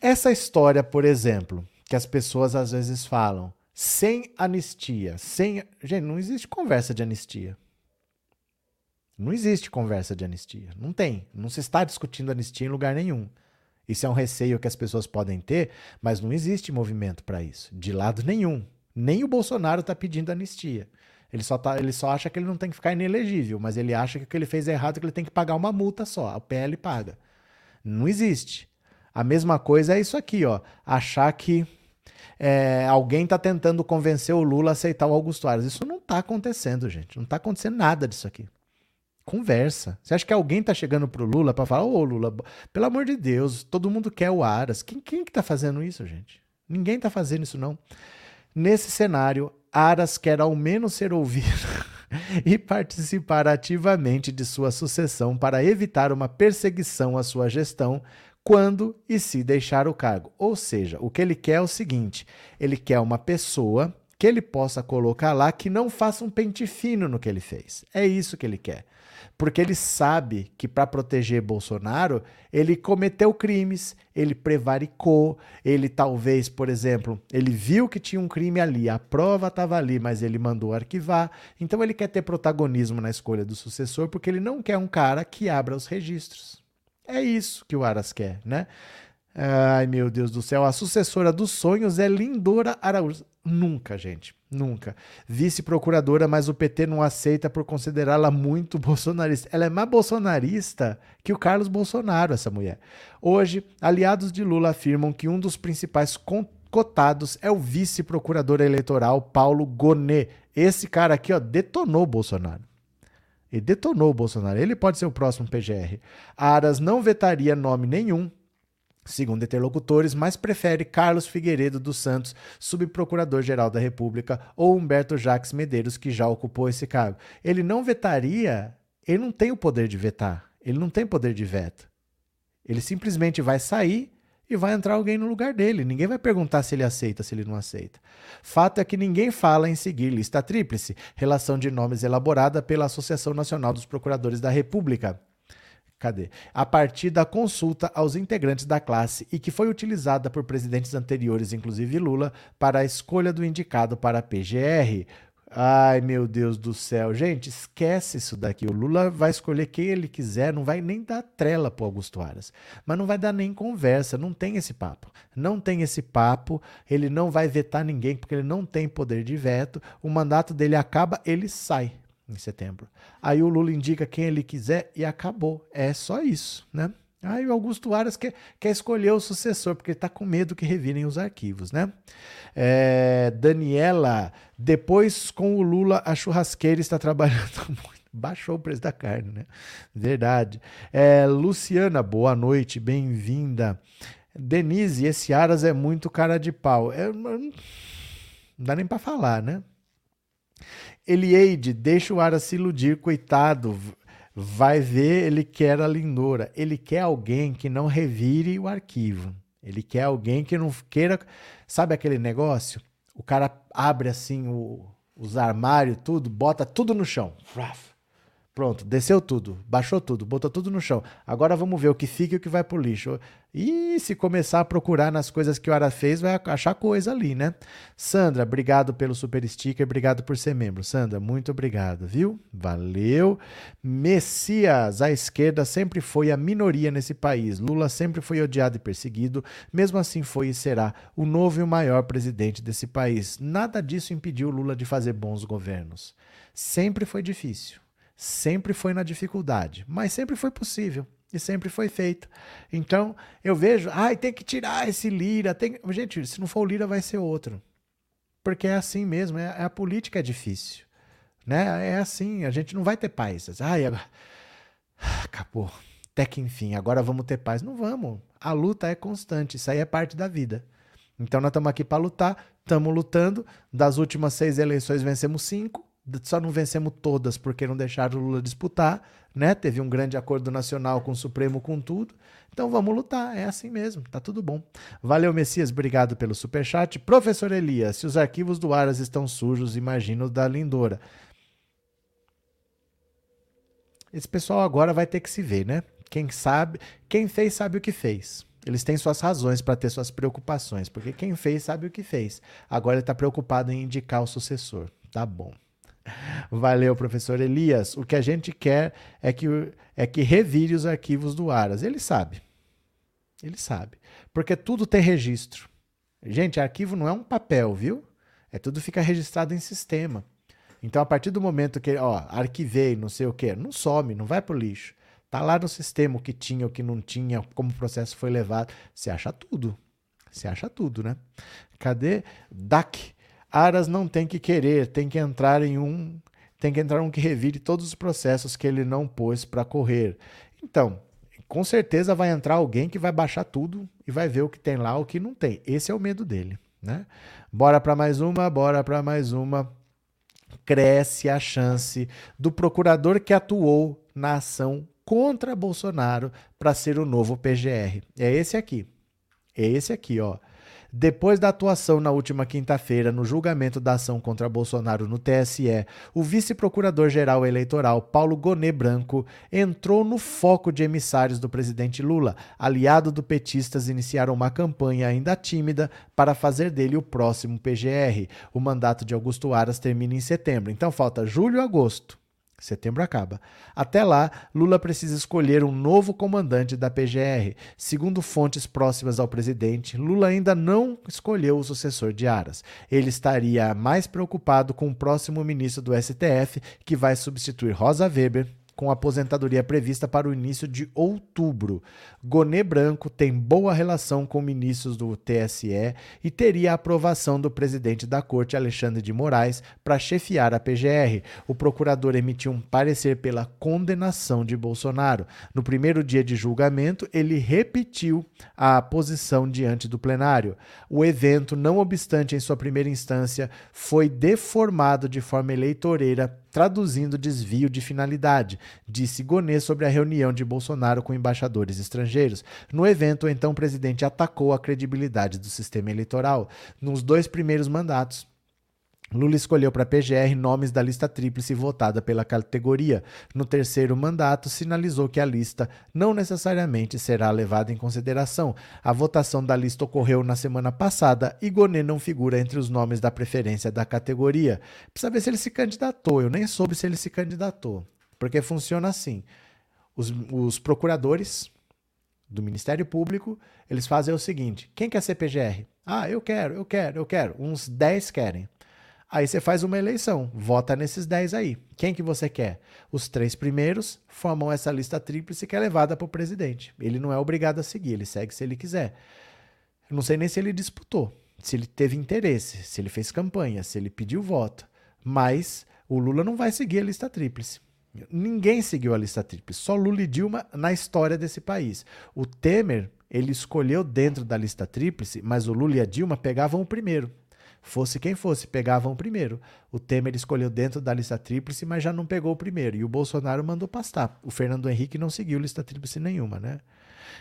Essa história, por exemplo, que as pessoas às vezes falam, sem anistia, sem. Gente, não existe conversa de anistia. Não existe conversa de anistia. Não tem. Não se está discutindo anistia em lugar nenhum. Isso é um receio que as pessoas podem ter, mas não existe movimento para isso, de lado nenhum. Nem o Bolsonaro está pedindo anistia. Ele só, tá, ele só acha que ele não tem que ficar inelegível, mas ele acha que o que ele fez é errado, que ele tem que pagar uma multa só. A PL paga. Não existe. A mesma coisa é isso aqui, ó. Achar que é, alguém está tentando convencer o Lula a aceitar o Augusto Aras. Isso não está acontecendo, gente. Não está acontecendo nada disso aqui. Conversa. Você acha que alguém tá chegando pro Lula para falar, ô Lula, pelo amor de Deus, todo mundo quer o Aras. Quem, quem que tá fazendo isso, gente? Ninguém tá fazendo isso, não. Nesse cenário, Aras quer ao menos ser ouvido e participar ativamente de sua sucessão para evitar uma perseguição à sua gestão quando e se deixar o cargo. Ou seja, o que ele quer é o seguinte: ele quer uma pessoa que ele possa colocar lá que não faça um pente fino no que ele fez. É isso que ele quer porque ele sabe que para proteger Bolsonaro, ele cometeu crimes, ele prevaricou, ele talvez, por exemplo, ele viu que tinha um crime ali, a prova estava ali, mas ele mandou arquivar. Então ele quer ter protagonismo na escolha do sucessor, porque ele não quer um cara que abra os registros. É isso que o Aras quer, né? Ai, meu Deus do céu, a sucessora dos sonhos é Lindora Araújo. Nunca, gente. Nunca. Vice-procuradora, mas o PT não aceita por considerá-la muito bolsonarista. Ela é mais bolsonarista que o Carlos Bolsonaro, essa mulher. Hoje, aliados de Lula afirmam que um dos principais cotados é o vice-procurador eleitoral Paulo Gonet. Esse cara aqui, ó, detonou o Bolsonaro. Ele detonou o Bolsonaro. Ele pode ser o próximo PGR. Aras não vetaria nome nenhum segundo interlocutores, mas prefere Carlos Figueiredo dos Santos, subprocurador-geral da República, ou Humberto Jacques Medeiros, que já ocupou esse cargo. Ele não vetaria, ele não tem o poder de vetar, ele não tem poder de veto. Ele simplesmente vai sair e vai entrar alguém no lugar dele. Ninguém vai perguntar se ele aceita, se ele não aceita. Fato é que ninguém fala em seguir lista tríplice, relação de nomes elaborada pela Associação Nacional dos Procuradores da República. Cadê? A partir da consulta aos integrantes da classe e que foi utilizada por presidentes anteriores, inclusive Lula, para a escolha do indicado para a PGR. Ai, meu Deus do céu. Gente, esquece isso daqui. O Lula vai escolher quem ele quiser, não vai nem dar trela pro Augusto Aras. Mas não vai dar nem conversa, não tem esse papo. Não tem esse papo, ele não vai vetar ninguém porque ele não tem poder de veto. O mandato dele acaba, ele sai em setembro. Aí o Lula indica quem ele quiser e acabou. É só isso, né? Aí o Augusto Aras quer, quer escolher o sucessor, porque está com medo que revirem os arquivos, né? É, Daniela, depois com o Lula, a churrasqueira está trabalhando muito. Baixou o preço da carne, né? Verdade. É, Luciana, boa noite, bem-vinda. Denise, esse Aras é muito cara de pau. É, não dá nem para falar, né? Elieide, deixa o Ara se iludir, coitado. Vai ver, ele quer a lindora. Ele quer alguém que não revire o arquivo. Ele quer alguém que não queira. Sabe aquele negócio? O cara abre assim o, os armários, tudo, bota tudo no chão. Pronto, desceu tudo, baixou tudo, botou tudo no chão. Agora vamos ver o que fica e o que vai pro lixo. E se começar a procurar nas coisas que o Ara fez, vai achar coisa ali, né? Sandra, obrigado pelo super sticker, obrigado por ser membro. Sandra, muito obrigado, viu? Valeu. Messias, a esquerda sempre foi a minoria nesse país. Lula sempre foi odiado e perseguido, mesmo assim foi e será o novo e o maior presidente desse país. Nada disso impediu Lula de fazer bons governos. Sempre foi difícil sempre foi na dificuldade, mas sempre foi possível e sempre foi feito. Então, eu vejo, ai, tem que tirar esse Lira, tem, gente, se não for o Lira vai ser outro. Porque é assim mesmo, é, é a política é difícil, né? É assim, a gente não vai ter paz. Ai, agora... acabou. Até que enfim, agora vamos ter paz. Não vamos. A luta é constante, isso aí é parte da vida. Então nós estamos aqui para lutar, estamos lutando. Das últimas seis eleições vencemos cinco só não vencemos todas porque não deixaram o Lula disputar, né? Teve um grande acordo nacional com o Supremo com tudo. Então vamos lutar, é assim mesmo, tá tudo bom. Valeu, Messias, obrigado pelo superchat. Professor Elias, se os arquivos do Aras estão sujos, imagino da Lindora. Esse pessoal agora vai ter que se ver, né? Quem sabe, quem fez sabe o que fez. Eles têm suas razões para ter suas preocupações, porque quem fez sabe o que fez. Agora ele está preocupado em indicar o sucessor. Tá bom. Valeu, professor Elias. O que a gente quer é que, é que revire os arquivos do Aras. Ele sabe. Ele sabe. Porque tudo tem registro. Gente, arquivo não é um papel, viu? É tudo fica registrado em sistema. Então, a partir do momento que, ó, arquivei, não sei o quê, não some, não vai pro lixo. Tá lá no sistema o que tinha, o que não tinha, como o processo foi levado. Você acha tudo. Você acha tudo, né? Cadê? DAC. Aras não tem que querer, tem que entrar em um, tem que entrar um que revire todos os processos que ele não pôs para correr. Então, com certeza vai entrar alguém que vai baixar tudo e vai ver o que tem lá, o que não tem. Esse é o medo dele, né? Bora para mais uma, bora para mais uma. Cresce a chance do procurador que atuou na ação contra Bolsonaro para ser o novo PGR. É esse aqui. É esse aqui, ó. Depois da atuação na última quinta-feira no julgamento da ação contra Bolsonaro no TSE, o vice-procurador-geral eleitoral Paulo Gonê Branco entrou no foco de emissários do presidente Lula. Aliado do petistas iniciaram uma campanha ainda tímida para fazer dele o próximo PGR. O mandato de Augusto Aras termina em setembro, então falta julho e agosto. Setembro acaba. Até lá, Lula precisa escolher um novo comandante da PGR. Segundo fontes próximas ao presidente, Lula ainda não escolheu o sucessor de Aras. Ele estaria mais preocupado com o próximo ministro do STF, que vai substituir Rosa Weber, com aposentadoria prevista para o início de outubro. Gonê Branco tem boa relação com ministros do TSE e teria a aprovação do presidente da Corte, Alexandre de Moraes, para chefiar a PGR. O procurador emitiu um parecer pela condenação de Bolsonaro. No primeiro dia de julgamento, ele repetiu a posição diante do plenário. O evento, não obstante em sua primeira instância, foi deformado de forma eleitoreira traduzindo desvio de finalidade, disse Gonê sobre a reunião de Bolsonaro com embaixadores estrangeiros. No evento, o então presidente atacou a credibilidade do sistema eleitoral. Nos dois primeiros mandatos, Lula escolheu para a PGR nomes da lista tríplice votada pela categoria. No terceiro mandato, sinalizou que a lista não necessariamente será levada em consideração. A votação da lista ocorreu na semana passada e Gonê não figura entre os nomes da preferência da categoria. Precisa ver se ele se candidatou. Eu nem soube se ele se candidatou. Porque funciona assim: os, os procuradores do Ministério Público eles fazem o seguinte: quem quer ser PGR? Ah, eu quero, eu quero, eu quero. Uns 10 querem. Aí você faz uma eleição, vota nesses 10 aí. Quem que você quer? Os três primeiros formam essa lista tríplice que é levada para o presidente. Ele não é obrigado a seguir, ele segue se ele quiser. Eu não sei nem se ele disputou, se ele teve interesse, se ele fez campanha, se ele pediu voto. Mas o Lula não vai seguir a lista tríplice. Ninguém seguiu a lista tríplice, só Lula e Dilma na história desse país. O Temer, ele escolheu dentro da lista tríplice, mas o Lula e a Dilma pegavam o primeiro. Fosse quem fosse, pegavam o primeiro. O Temer escolheu dentro da lista tríplice, mas já não pegou o primeiro. E o Bolsonaro mandou pastar. O Fernando Henrique não seguiu lista tríplice nenhuma, né?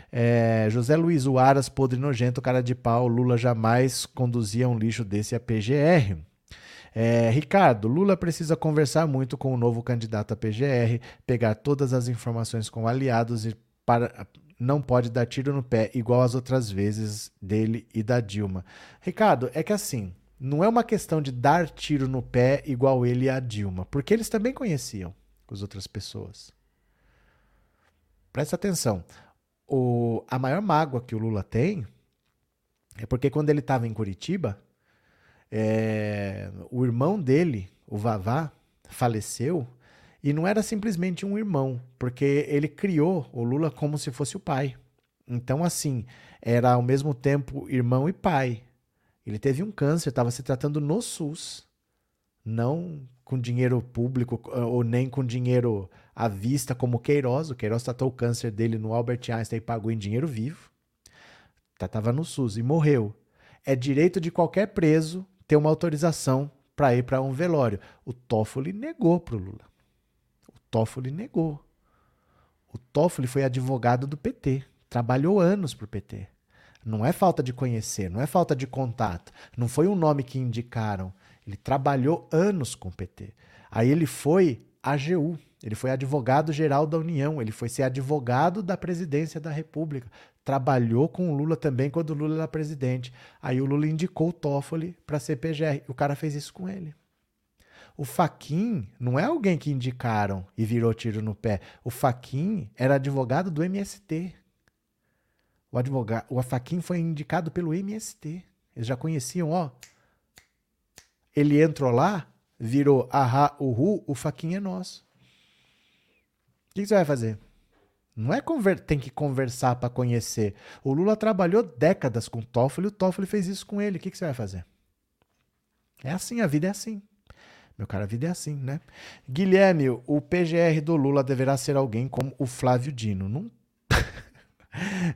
É, José Luiz, o Aras, podre nojento, cara de pau. Lula jamais conduzia um lixo desse a PGR. É, Ricardo, Lula precisa conversar muito com o novo candidato a PGR, pegar todas as informações com aliados e para, não pode dar tiro no pé, igual as outras vezes dele e da Dilma. Ricardo, é que assim, não é uma questão de dar tiro no pé igual ele a Dilma, porque eles também conheciam as outras pessoas. Presta atenção. O, a maior mágoa que o Lula tem é porque quando ele estava em Curitiba, é, o irmão dele, o Vavá, faleceu e não era simplesmente um irmão, porque ele criou o Lula como se fosse o pai. Então, assim, era ao mesmo tempo irmão e pai. Ele teve um câncer, estava se tratando no SUS, não com dinheiro público ou nem com dinheiro à vista, como Queiroz. O Queiroz tratou o câncer dele no Albert Einstein e pagou em dinheiro vivo. Estava no SUS e morreu. É direito de qualquer preso ter uma autorização para ir para um velório. O Toffoli negou para o Lula. O Toffoli negou. O Toffoli foi advogado do PT. Trabalhou anos para o PT. Não é falta de conhecer, não é falta de contato. Não foi um nome que indicaram. Ele trabalhou anos com o PT. Aí ele foi AGU, ele foi advogado-geral da União, ele foi ser advogado da presidência da República. Trabalhou com o Lula também quando o Lula era presidente. Aí o Lula indicou o Toffoli para ser PGR. O cara fez isso com ele. O Faquin não é alguém que indicaram e virou tiro no pé. O Faquin era advogado do MST. O advogado, o Faquin foi indicado pelo MST. Eles já conheciam, ó. Ele entrou lá, virou ahá, uhu, o Faquin é nosso que, que você vai fazer? Não é conver tem que conversar para conhecer. O Lula trabalhou décadas com o Toffoli o Toffoli fez isso com ele. O que, que você vai fazer? É assim, a vida é assim. Meu cara, a vida é assim, né? Guilherme, o PGR do Lula deverá ser alguém como o Flávio Dino. Não,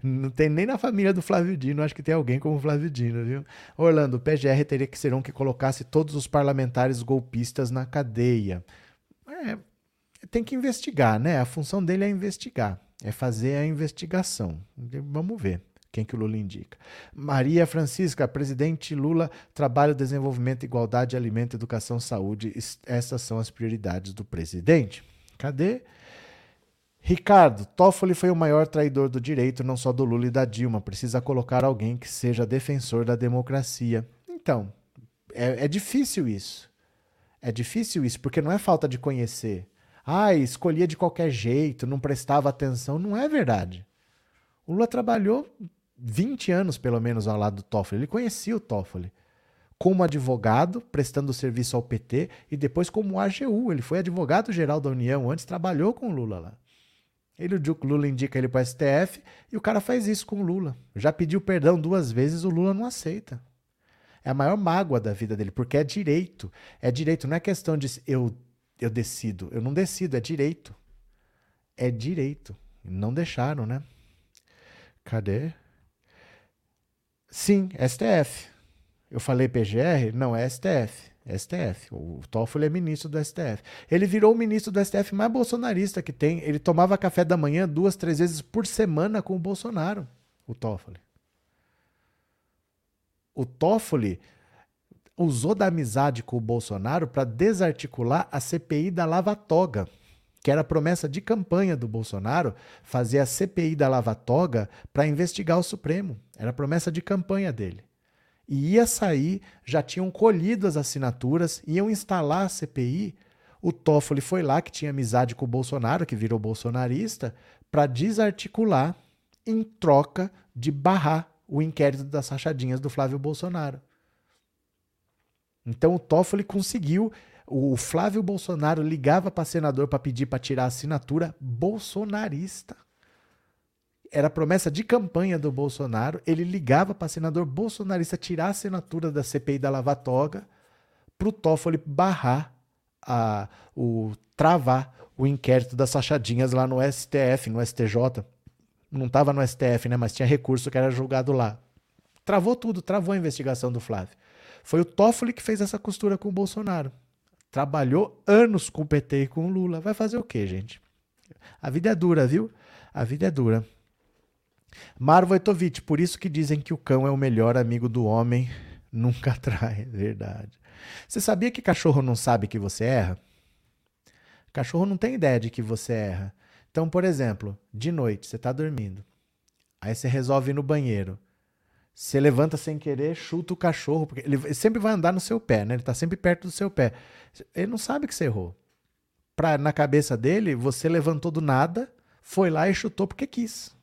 não tem nem na família do Flávio Dino, acho que tem alguém como o Flávio Dino, viu? Orlando, o PGR teria que ser um que colocasse todos os parlamentares golpistas na cadeia. É, tem que investigar, né? A função dele é investigar, é fazer a investigação. Vamos ver quem que o Lula indica. Maria Francisca, presidente Lula, trabalho, desenvolvimento, igualdade, alimento, educação, saúde. Essas são as prioridades do presidente. Cadê? Ricardo, Toffoli foi o maior traidor do direito, não só do Lula e da Dilma. Precisa colocar alguém que seja defensor da democracia. Então, é, é difícil isso. É difícil isso, porque não é falta de conhecer ah, escolhia de qualquer jeito, não prestava atenção. Não é verdade. O Lula trabalhou 20 anos, pelo menos, ao lado do Toffoli. Ele conhecia o Toffoli como advogado, prestando serviço ao PT, e depois como AGU. Ele foi advogado-geral da União, antes trabalhou com o Lula lá. Ele, o Lula indica ele para o STF e o cara faz isso com o Lula. Já pediu perdão duas vezes, o Lula não aceita. É a maior mágoa da vida dele, porque é direito. É direito, não é questão de eu eu decido. Eu não decido, é direito. É direito. Não deixaram, né? Cadê? Sim, STF. Eu falei PGR? Não, é STF. STF. O Toffoli é ministro do STF. Ele virou o ministro do STF mais bolsonarista que tem. Ele tomava café da manhã duas, três vezes por semana com o Bolsonaro, o Toffoli. O Toffoli usou da amizade com o Bolsonaro para desarticular a CPI da Lava Toga, que era a promessa de campanha do Bolsonaro fazer a CPI da Lava Toga para investigar o Supremo. Era a promessa de campanha dele. E ia sair, já tinham colhido as assinaturas, iam instalar a CPI. O Toffoli foi lá, que tinha amizade com o Bolsonaro, que virou bolsonarista, para desarticular em troca de barrar o inquérito das rachadinhas do Flávio Bolsonaro. Então o Toffoli conseguiu. O Flávio Bolsonaro ligava para senador para pedir para tirar a assinatura bolsonarista. Era promessa de campanha do Bolsonaro. Ele ligava para senador bolsonarista tirar a assinatura da CPI da Lava Toga para o Toffoli barrar, a, o, travar o inquérito das sachadinhas lá no STF, no STJ. Não estava no STF, né? Mas tinha recurso que era julgado lá. Travou tudo, travou a investigação do Flávio. Foi o Toffoli que fez essa costura com o Bolsonaro. Trabalhou anos com o PT e com o Lula. Vai fazer o quê, gente? A vida é dura, viu? A vida é dura. Vojtovic, por isso que dizem que o cão é o melhor amigo do homem, nunca trai, verdade. Você sabia que cachorro não sabe que você erra? Cachorro não tem ideia de que você erra. Então, por exemplo, de noite, você está dormindo. Aí você resolve ir no banheiro. Você levanta sem querer, chuta o cachorro, porque ele sempre vai andar no seu pé, né? Ele está sempre perto do seu pé. Ele não sabe que você errou. Pra, na cabeça dele, você levantou do nada, foi lá e chutou porque quis.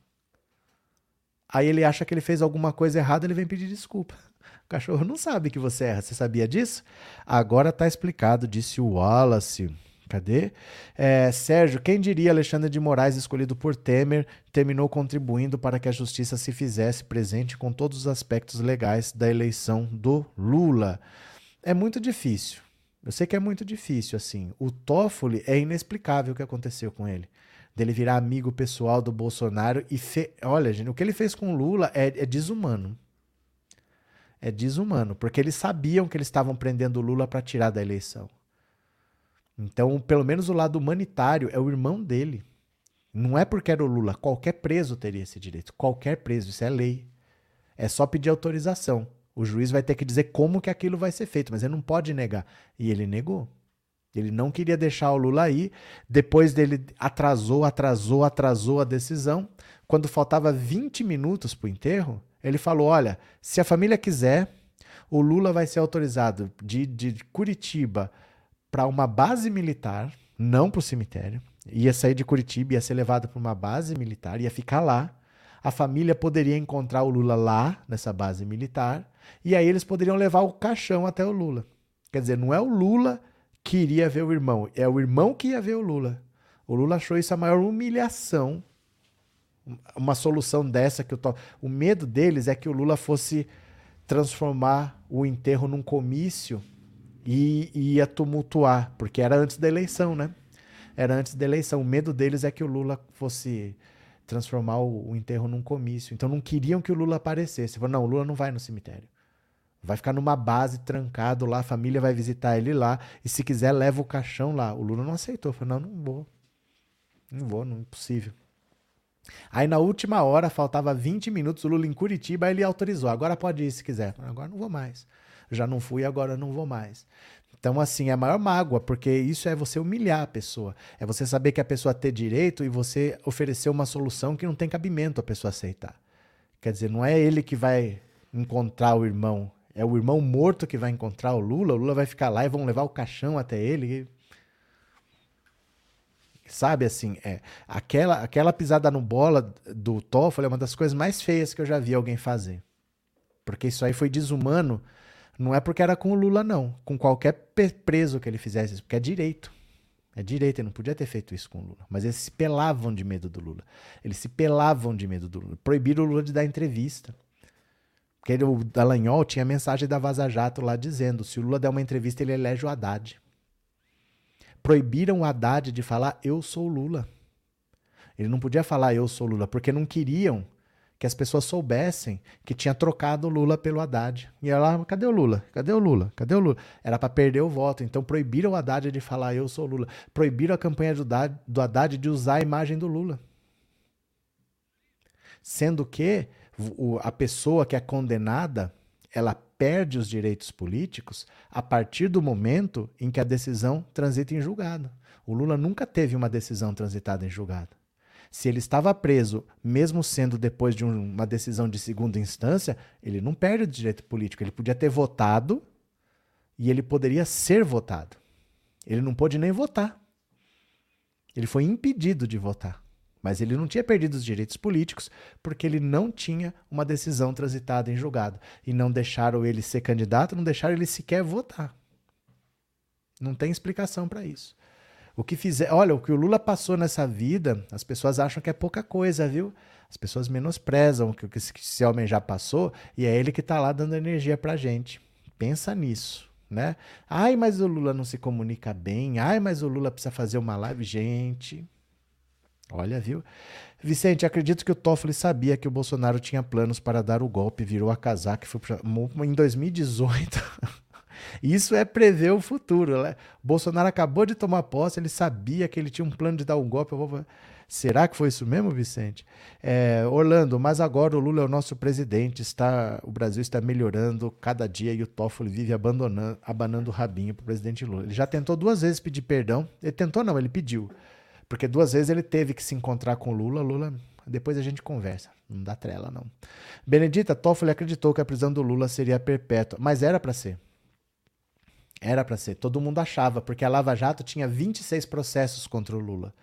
Aí ele acha que ele fez alguma coisa errada, ele vem pedir desculpa. O cachorro não sabe que você erra. Você sabia disso? Agora está explicado, disse o Wallace. Cadê? É, Sérgio, quem diria Alexandre de Moraes, escolhido por Temer, terminou contribuindo para que a justiça se fizesse presente com todos os aspectos legais da eleição do Lula? É muito difícil. Eu sei que é muito difícil, assim. O Toffoli é inexplicável o que aconteceu com ele. Dele virar amigo pessoal do Bolsonaro e. Fe... Olha, gente, o que ele fez com o Lula é, é desumano. É desumano, porque eles sabiam que eles estavam prendendo o Lula para tirar da eleição. Então, pelo menos o lado humanitário é o irmão dele. Não é porque era o Lula, qualquer preso teria esse direito. Qualquer preso, isso é lei. É só pedir autorização. O juiz vai ter que dizer como que aquilo vai ser feito, mas ele não pode negar. E ele negou. Ele não queria deixar o Lula aí. Depois dele atrasou, atrasou, atrasou a decisão. Quando faltava 20 minutos para o enterro, ele falou: olha, se a família quiser, o Lula vai ser autorizado de, de Curitiba para uma base militar, não para o cemitério. Ia sair de Curitiba, ia ser levado para uma base militar, ia ficar lá. A família poderia encontrar o Lula lá, nessa base militar, e aí eles poderiam levar o caixão até o Lula. Quer dizer, não é o Lula que iria ver o irmão, é o irmão que ia ver o Lula. O Lula achou isso a maior humilhação. Uma solução dessa que eu tô... O medo deles é que o Lula fosse transformar o enterro num comício e, ia tumultuar, porque era antes da eleição, né? Era antes da eleição. O medo deles é que o Lula fosse transformar o, o enterro num comício. Então não queriam que o Lula aparecesse. Falaram, não, o Lula não vai no cemitério. Vai ficar numa base trancado lá, a família vai visitar ele lá, e se quiser leva o caixão lá. O Lula não aceitou, falou: "Não, não vou. Não vou, não é possível". Aí na última hora, faltava 20 minutos, o Lula em Curitiba, ele autorizou. Agora pode ir se quiser. Agora não vou mais já não fui, agora não vou mais. Então, assim, é a maior mágoa, porque isso é você humilhar a pessoa. É você saber que a pessoa tem direito e você oferecer uma solução que não tem cabimento a pessoa aceitar. Quer dizer, não é ele que vai encontrar o irmão, é o irmão morto que vai encontrar o Lula. O Lula vai ficar lá e vão levar o caixão até ele. Sabe assim, é aquela aquela pisada no bola do Toffoli é uma das coisas mais feias que eu já vi alguém fazer. Porque isso aí foi desumano não é porque era com o Lula, não. Com qualquer preso que ele fizesse isso, porque é direito. É direito, ele não podia ter feito isso com o Lula. Mas eles se pelavam de medo do Lula. Eles se pelavam de medo do Lula. Proibiram o Lula de dar entrevista. Porque o Dallagnol tinha mensagem da Vaza Jato lá dizendo: se o Lula der uma entrevista, ele elege o Haddad. Proibiram o Haddad de falar eu sou Lula. Ele não podia falar eu sou Lula, porque não queriam que as pessoas soubessem que tinha trocado o Lula pelo Haddad. E ela, cadê o Lula? Cadê o Lula? Cadê o Lula? Era para perder o voto. Então proibiram o Haddad de falar eu sou Lula. Proibiram a campanha do Haddad de usar a imagem do Lula. Sendo que a pessoa que é condenada, ela perde os direitos políticos a partir do momento em que a decisão transita em julgado. O Lula nunca teve uma decisão transitada em julgado. Se ele estava preso, mesmo sendo depois de um, uma decisão de segunda instância, ele não perde o direito político. Ele podia ter votado e ele poderia ser votado. Ele não pôde nem votar. Ele foi impedido de votar. Mas ele não tinha perdido os direitos políticos porque ele não tinha uma decisão transitada em julgado. E não deixaram ele ser candidato, não deixaram ele sequer votar. Não tem explicação para isso. O que fizer, olha, o que o Lula passou nessa vida, as pessoas acham que é pouca coisa, viu? As pessoas menosprezam o que esse homem já passou e é ele que está lá dando energia pra gente. Pensa nisso, né? Ai, mas o Lula não se comunica bem. Ai, mas o Lula precisa fazer uma live, gente. Olha, viu? Vicente, acredito que o Toffoli sabia que o Bolsonaro tinha planos para dar o golpe, virou a casaca e foi pra... em 2018. Isso é prever o futuro. Né? Bolsonaro acabou de tomar posse, ele sabia que ele tinha um plano de dar um golpe. Vou... Será que foi isso mesmo, Vicente? É, Orlando, mas agora o Lula é o nosso presidente, está, o Brasil está melhorando cada dia e o Toffoli vive abandonando, abanando o rabinho para o presidente Lula. Ele já tentou duas vezes pedir perdão. Ele tentou, não, ele pediu. Porque duas vezes ele teve que se encontrar com Lula. Lula, depois a gente conversa. Não dá trela, não. Benedita, Toffoli acreditou que a prisão do Lula seria perpétua, mas era para ser. Era para ser. Todo mundo achava, porque a Lava Jato tinha 26 processos contra o Lula.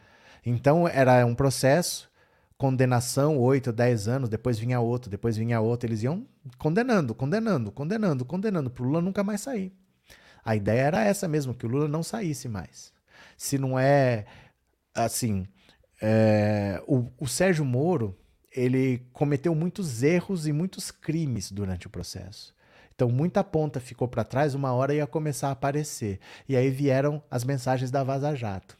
Então era um processo, condenação, 8, 10 anos, depois vinha outro, depois vinha outro. Eles iam condenando, condenando, condenando, condenando, para o Lula nunca mais sair. A ideia era essa mesmo, que o Lula não saísse mais. Se não é assim. É, o, o Sérgio Moro ele cometeu muitos erros e muitos crimes durante o processo. Então, muita ponta ficou para trás, uma hora ia começar a aparecer. E aí vieram as mensagens da Vaza Jato.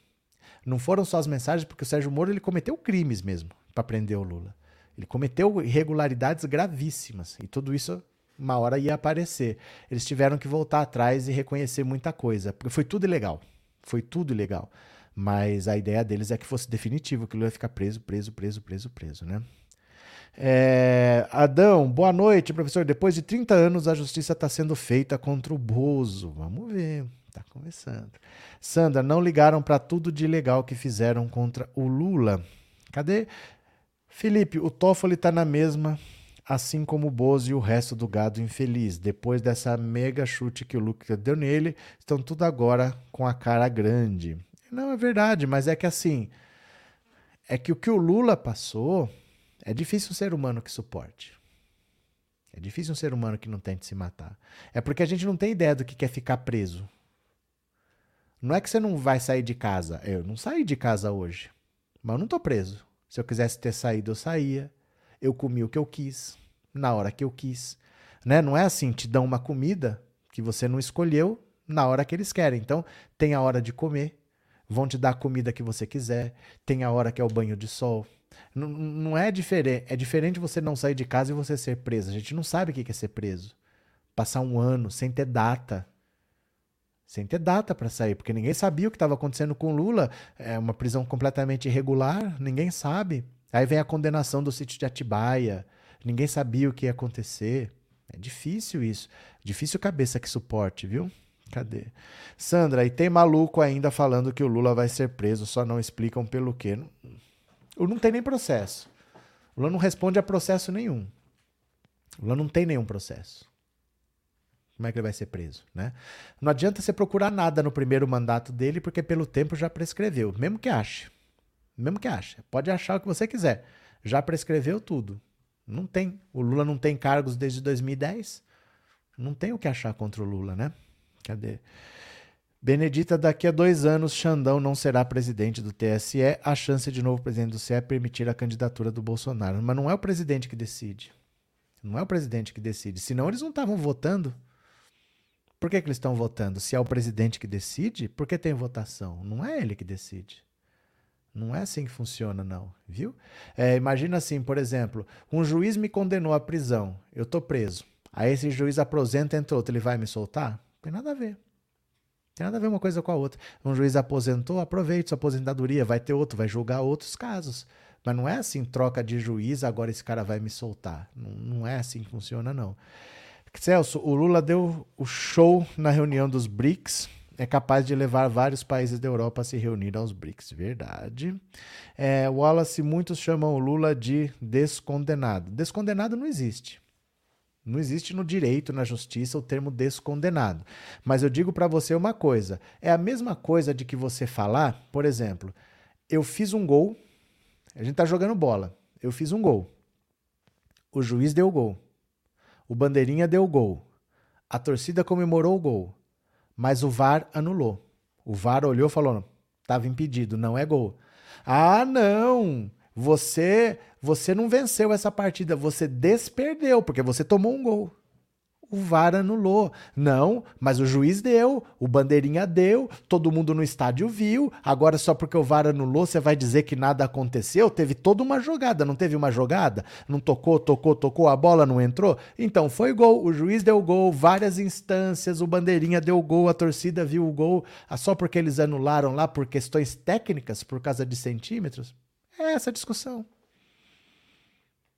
Não foram só as mensagens, porque o Sérgio Moro ele cometeu crimes mesmo para prender o Lula. Ele cometeu irregularidades gravíssimas. E tudo isso, uma hora ia aparecer. Eles tiveram que voltar atrás e reconhecer muita coisa. Porque foi tudo ilegal. Foi tudo ilegal. Mas a ideia deles é que fosse definitivo, que Lula ia ficar preso, preso, preso, preso, preso, né? É, Adão, boa noite, professor. Depois de 30 anos, a justiça está sendo feita contra o Bozo. Vamos ver, está começando. Sandra, não ligaram para tudo de legal que fizeram contra o Lula. Cadê? Felipe, o Toffoli está na mesma, assim como o Bozo e o resto do gado infeliz. Depois dessa mega chute que o Lucas deu nele, estão tudo agora com a cara grande. Não, é verdade, mas é que assim, é que o que o Lula passou é difícil um ser humano que suporte. É difícil um ser humano que não tente se matar. É porque a gente não tem ideia do que é ficar preso. Não é que você não vai sair de casa. Eu não saí de casa hoje. Mas eu não tô preso. Se eu quisesse ter saído, eu saía. Eu comi o que eu quis, na hora que eu quis. Né? Não é assim, te dão uma comida que você não escolheu na hora que eles querem. Então, tem a hora de comer, vão te dar a comida que você quiser, tem a hora que é o banho de sol, não, não é diferente. É diferente você não sair de casa e você ser preso. A gente não sabe o que é ser preso. Passar um ano sem ter data. Sem ter data para sair, porque ninguém sabia o que estava acontecendo com Lula. É uma prisão completamente irregular, ninguém sabe. Aí vem a condenação do sítio de Atibaia. Ninguém sabia o que ia acontecer. É difícil isso. Difícil cabeça que suporte, viu? Cadê? Sandra, e tem maluco ainda falando que o Lula vai ser preso, só não explicam pelo quê. O não tem nem processo. O Lula não responde a processo nenhum. O Lula não tem nenhum processo. Como é que ele vai ser preso, né? Não adianta você procurar nada no primeiro mandato dele, porque pelo tempo já prescreveu. Mesmo que ache. Mesmo que ache. Pode achar o que você quiser. Já prescreveu tudo. Não tem. O Lula não tem cargos desde 2010. Não tem o que achar contra o Lula, né? Cadê? Benedita, daqui a dois anos, Xandão não será presidente do TSE. A chance de novo presidente do TSE é permitir a candidatura do Bolsonaro. Mas não é o presidente que decide. Não é o presidente que decide. Senão eles não estavam votando. Por que, que eles estão votando? Se é o presidente que decide, por que tem votação? Não é ele que decide. Não é assim que funciona, não, viu? É, imagina assim, por exemplo, um juiz me condenou à prisão, eu estou preso. Aí esse juiz aposenta, entra outro, ele vai me soltar? Tem nada a ver. Tem nada a ver uma coisa com a outra. Um juiz aposentou, aproveite sua aposentadoria, vai ter outro, vai julgar outros casos. Mas não é assim, troca de juiz, agora esse cara vai me soltar. Não, não é assim que funciona, não. Celso, o Lula deu o show na reunião dos BRICS. É capaz de levar vários países da Europa a se reunir aos BRICS. Verdade. É, Wallace, muitos chamam o Lula de descondenado. Descondenado não existe. Não existe no direito, na justiça, o termo descondenado. Mas eu digo para você uma coisa: é a mesma coisa de que você falar, por exemplo, eu fiz um gol, a gente tá jogando bola, eu fiz um gol, o juiz deu gol, o bandeirinha deu gol, a torcida comemorou o gol, mas o VAR anulou. O VAR olhou e falou: estava impedido, não é gol. Ah, não! Você, você não venceu essa partida, você desperdeu, porque você tomou um gol. O VAR anulou. Não, mas o juiz deu, o bandeirinha deu, todo mundo no estádio viu. Agora, só porque o VAR anulou, você vai dizer que nada aconteceu? Teve toda uma jogada, não teve uma jogada? Não tocou, tocou, tocou, a bola não entrou? Então foi gol, o juiz deu gol, várias instâncias, o bandeirinha deu gol, a torcida viu o gol. Ah, só porque eles anularam lá por questões técnicas, por causa de centímetros? É essa discussão.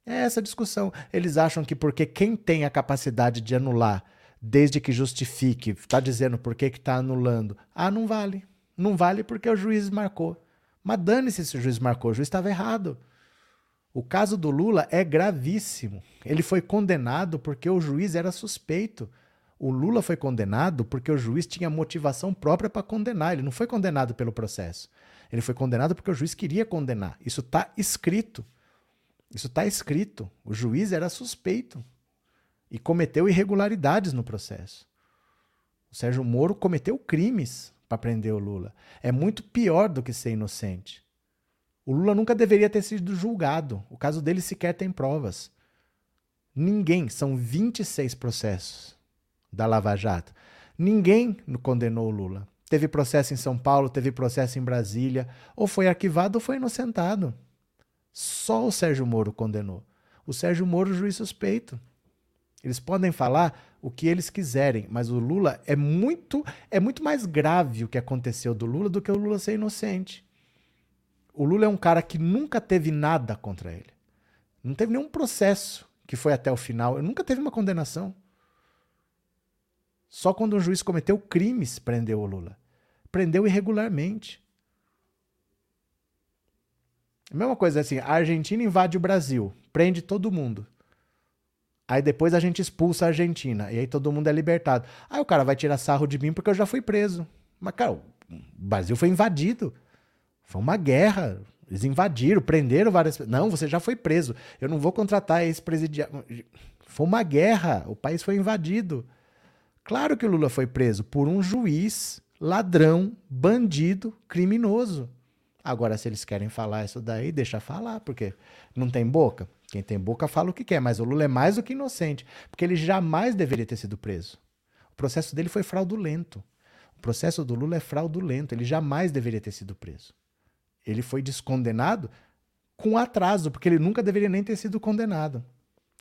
É essa discussão. Eles acham que porque quem tem a capacidade de anular, desde que justifique, está dizendo por que está anulando, ah, não vale. Não vale porque o juiz marcou. Mas dane-se se o juiz marcou, o juiz estava errado. O caso do Lula é gravíssimo. Ele foi condenado porque o juiz era suspeito. O Lula foi condenado porque o juiz tinha motivação própria para condenar. Ele não foi condenado pelo processo. Ele foi condenado porque o juiz queria condenar. Isso está escrito. Isso está escrito. O juiz era suspeito e cometeu irregularidades no processo. O Sérgio Moro cometeu crimes para prender o Lula. É muito pior do que ser inocente. O Lula nunca deveria ter sido julgado. O caso dele sequer tem provas. Ninguém, são 26 processos da Lava Jato. Ninguém condenou o Lula. Teve processo em São Paulo, teve processo em Brasília, ou foi arquivado ou foi inocentado. Só o Sérgio Moro condenou. O Sérgio Moro, juiz suspeito. Eles podem falar o que eles quiserem, mas o Lula é muito é muito mais grave o que aconteceu do Lula do que o Lula ser inocente. O Lula é um cara que nunca teve nada contra ele. Não teve nenhum processo que foi até o final. Ele nunca teve uma condenação. Só quando um juiz cometeu crimes prendeu o Lula. Prendeu irregularmente. A mesma coisa assim, a Argentina invade o Brasil, prende todo mundo. Aí depois a gente expulsa a Argentina. E aí todo mundo é libertado. Aí o cara vai tirar sarro de mim porque eu já fui preso. Mas, cara, o Brasil foi invadido. Foi uma guerra. Eles invadiram, prenderam várias Não, você já foi preso. Eu não vou contratar esse presidiário. Foi uma guerra. O país foi invadido. Claro que o Lula foi preso por um juiz ladrão, bandido, criminoso. Agora, se eles querem falar isso daí, deixa falar, porque não tem boca. Quem tem boca fala o que quer, mas o Lula é mais do que inocente, porque ele jamais deveria ter sido preso. O processo dele foi fraudulento. O processo do Lula é fraudulento, ele jamais deveria ter sido preso. Ele foi descondenado com atraso, porque ele nunca deveria nem ter sido condenado.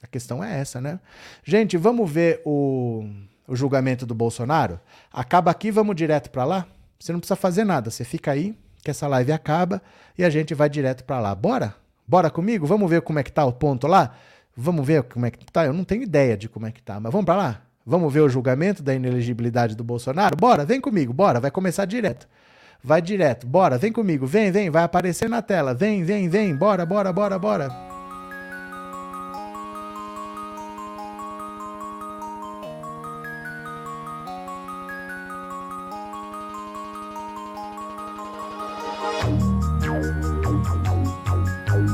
A questão é essa, né? Gente, vamos ver o o julgamento do Bolsonaro, acaba aqui, vamos direto para lá. Você não precisa fazer nada, você fica aí, que essa live acaba e a gente vai direto para lá. Bora? Bora comigo? Vamos ver como é que tá o ponto lá? Vamos ver como é que tá? Eu não tenho ideia de como é que tá, mas vamos para lá? Vamos ver o julgamento da inelegibilidade do Bolsonaro? Bora, vem comigo, bora, vai começar direto. Vai direto, bora, vem comigo, vem, vem, vai aparecer na tela. Vem, vem, vem, bora, bora, bora, bora.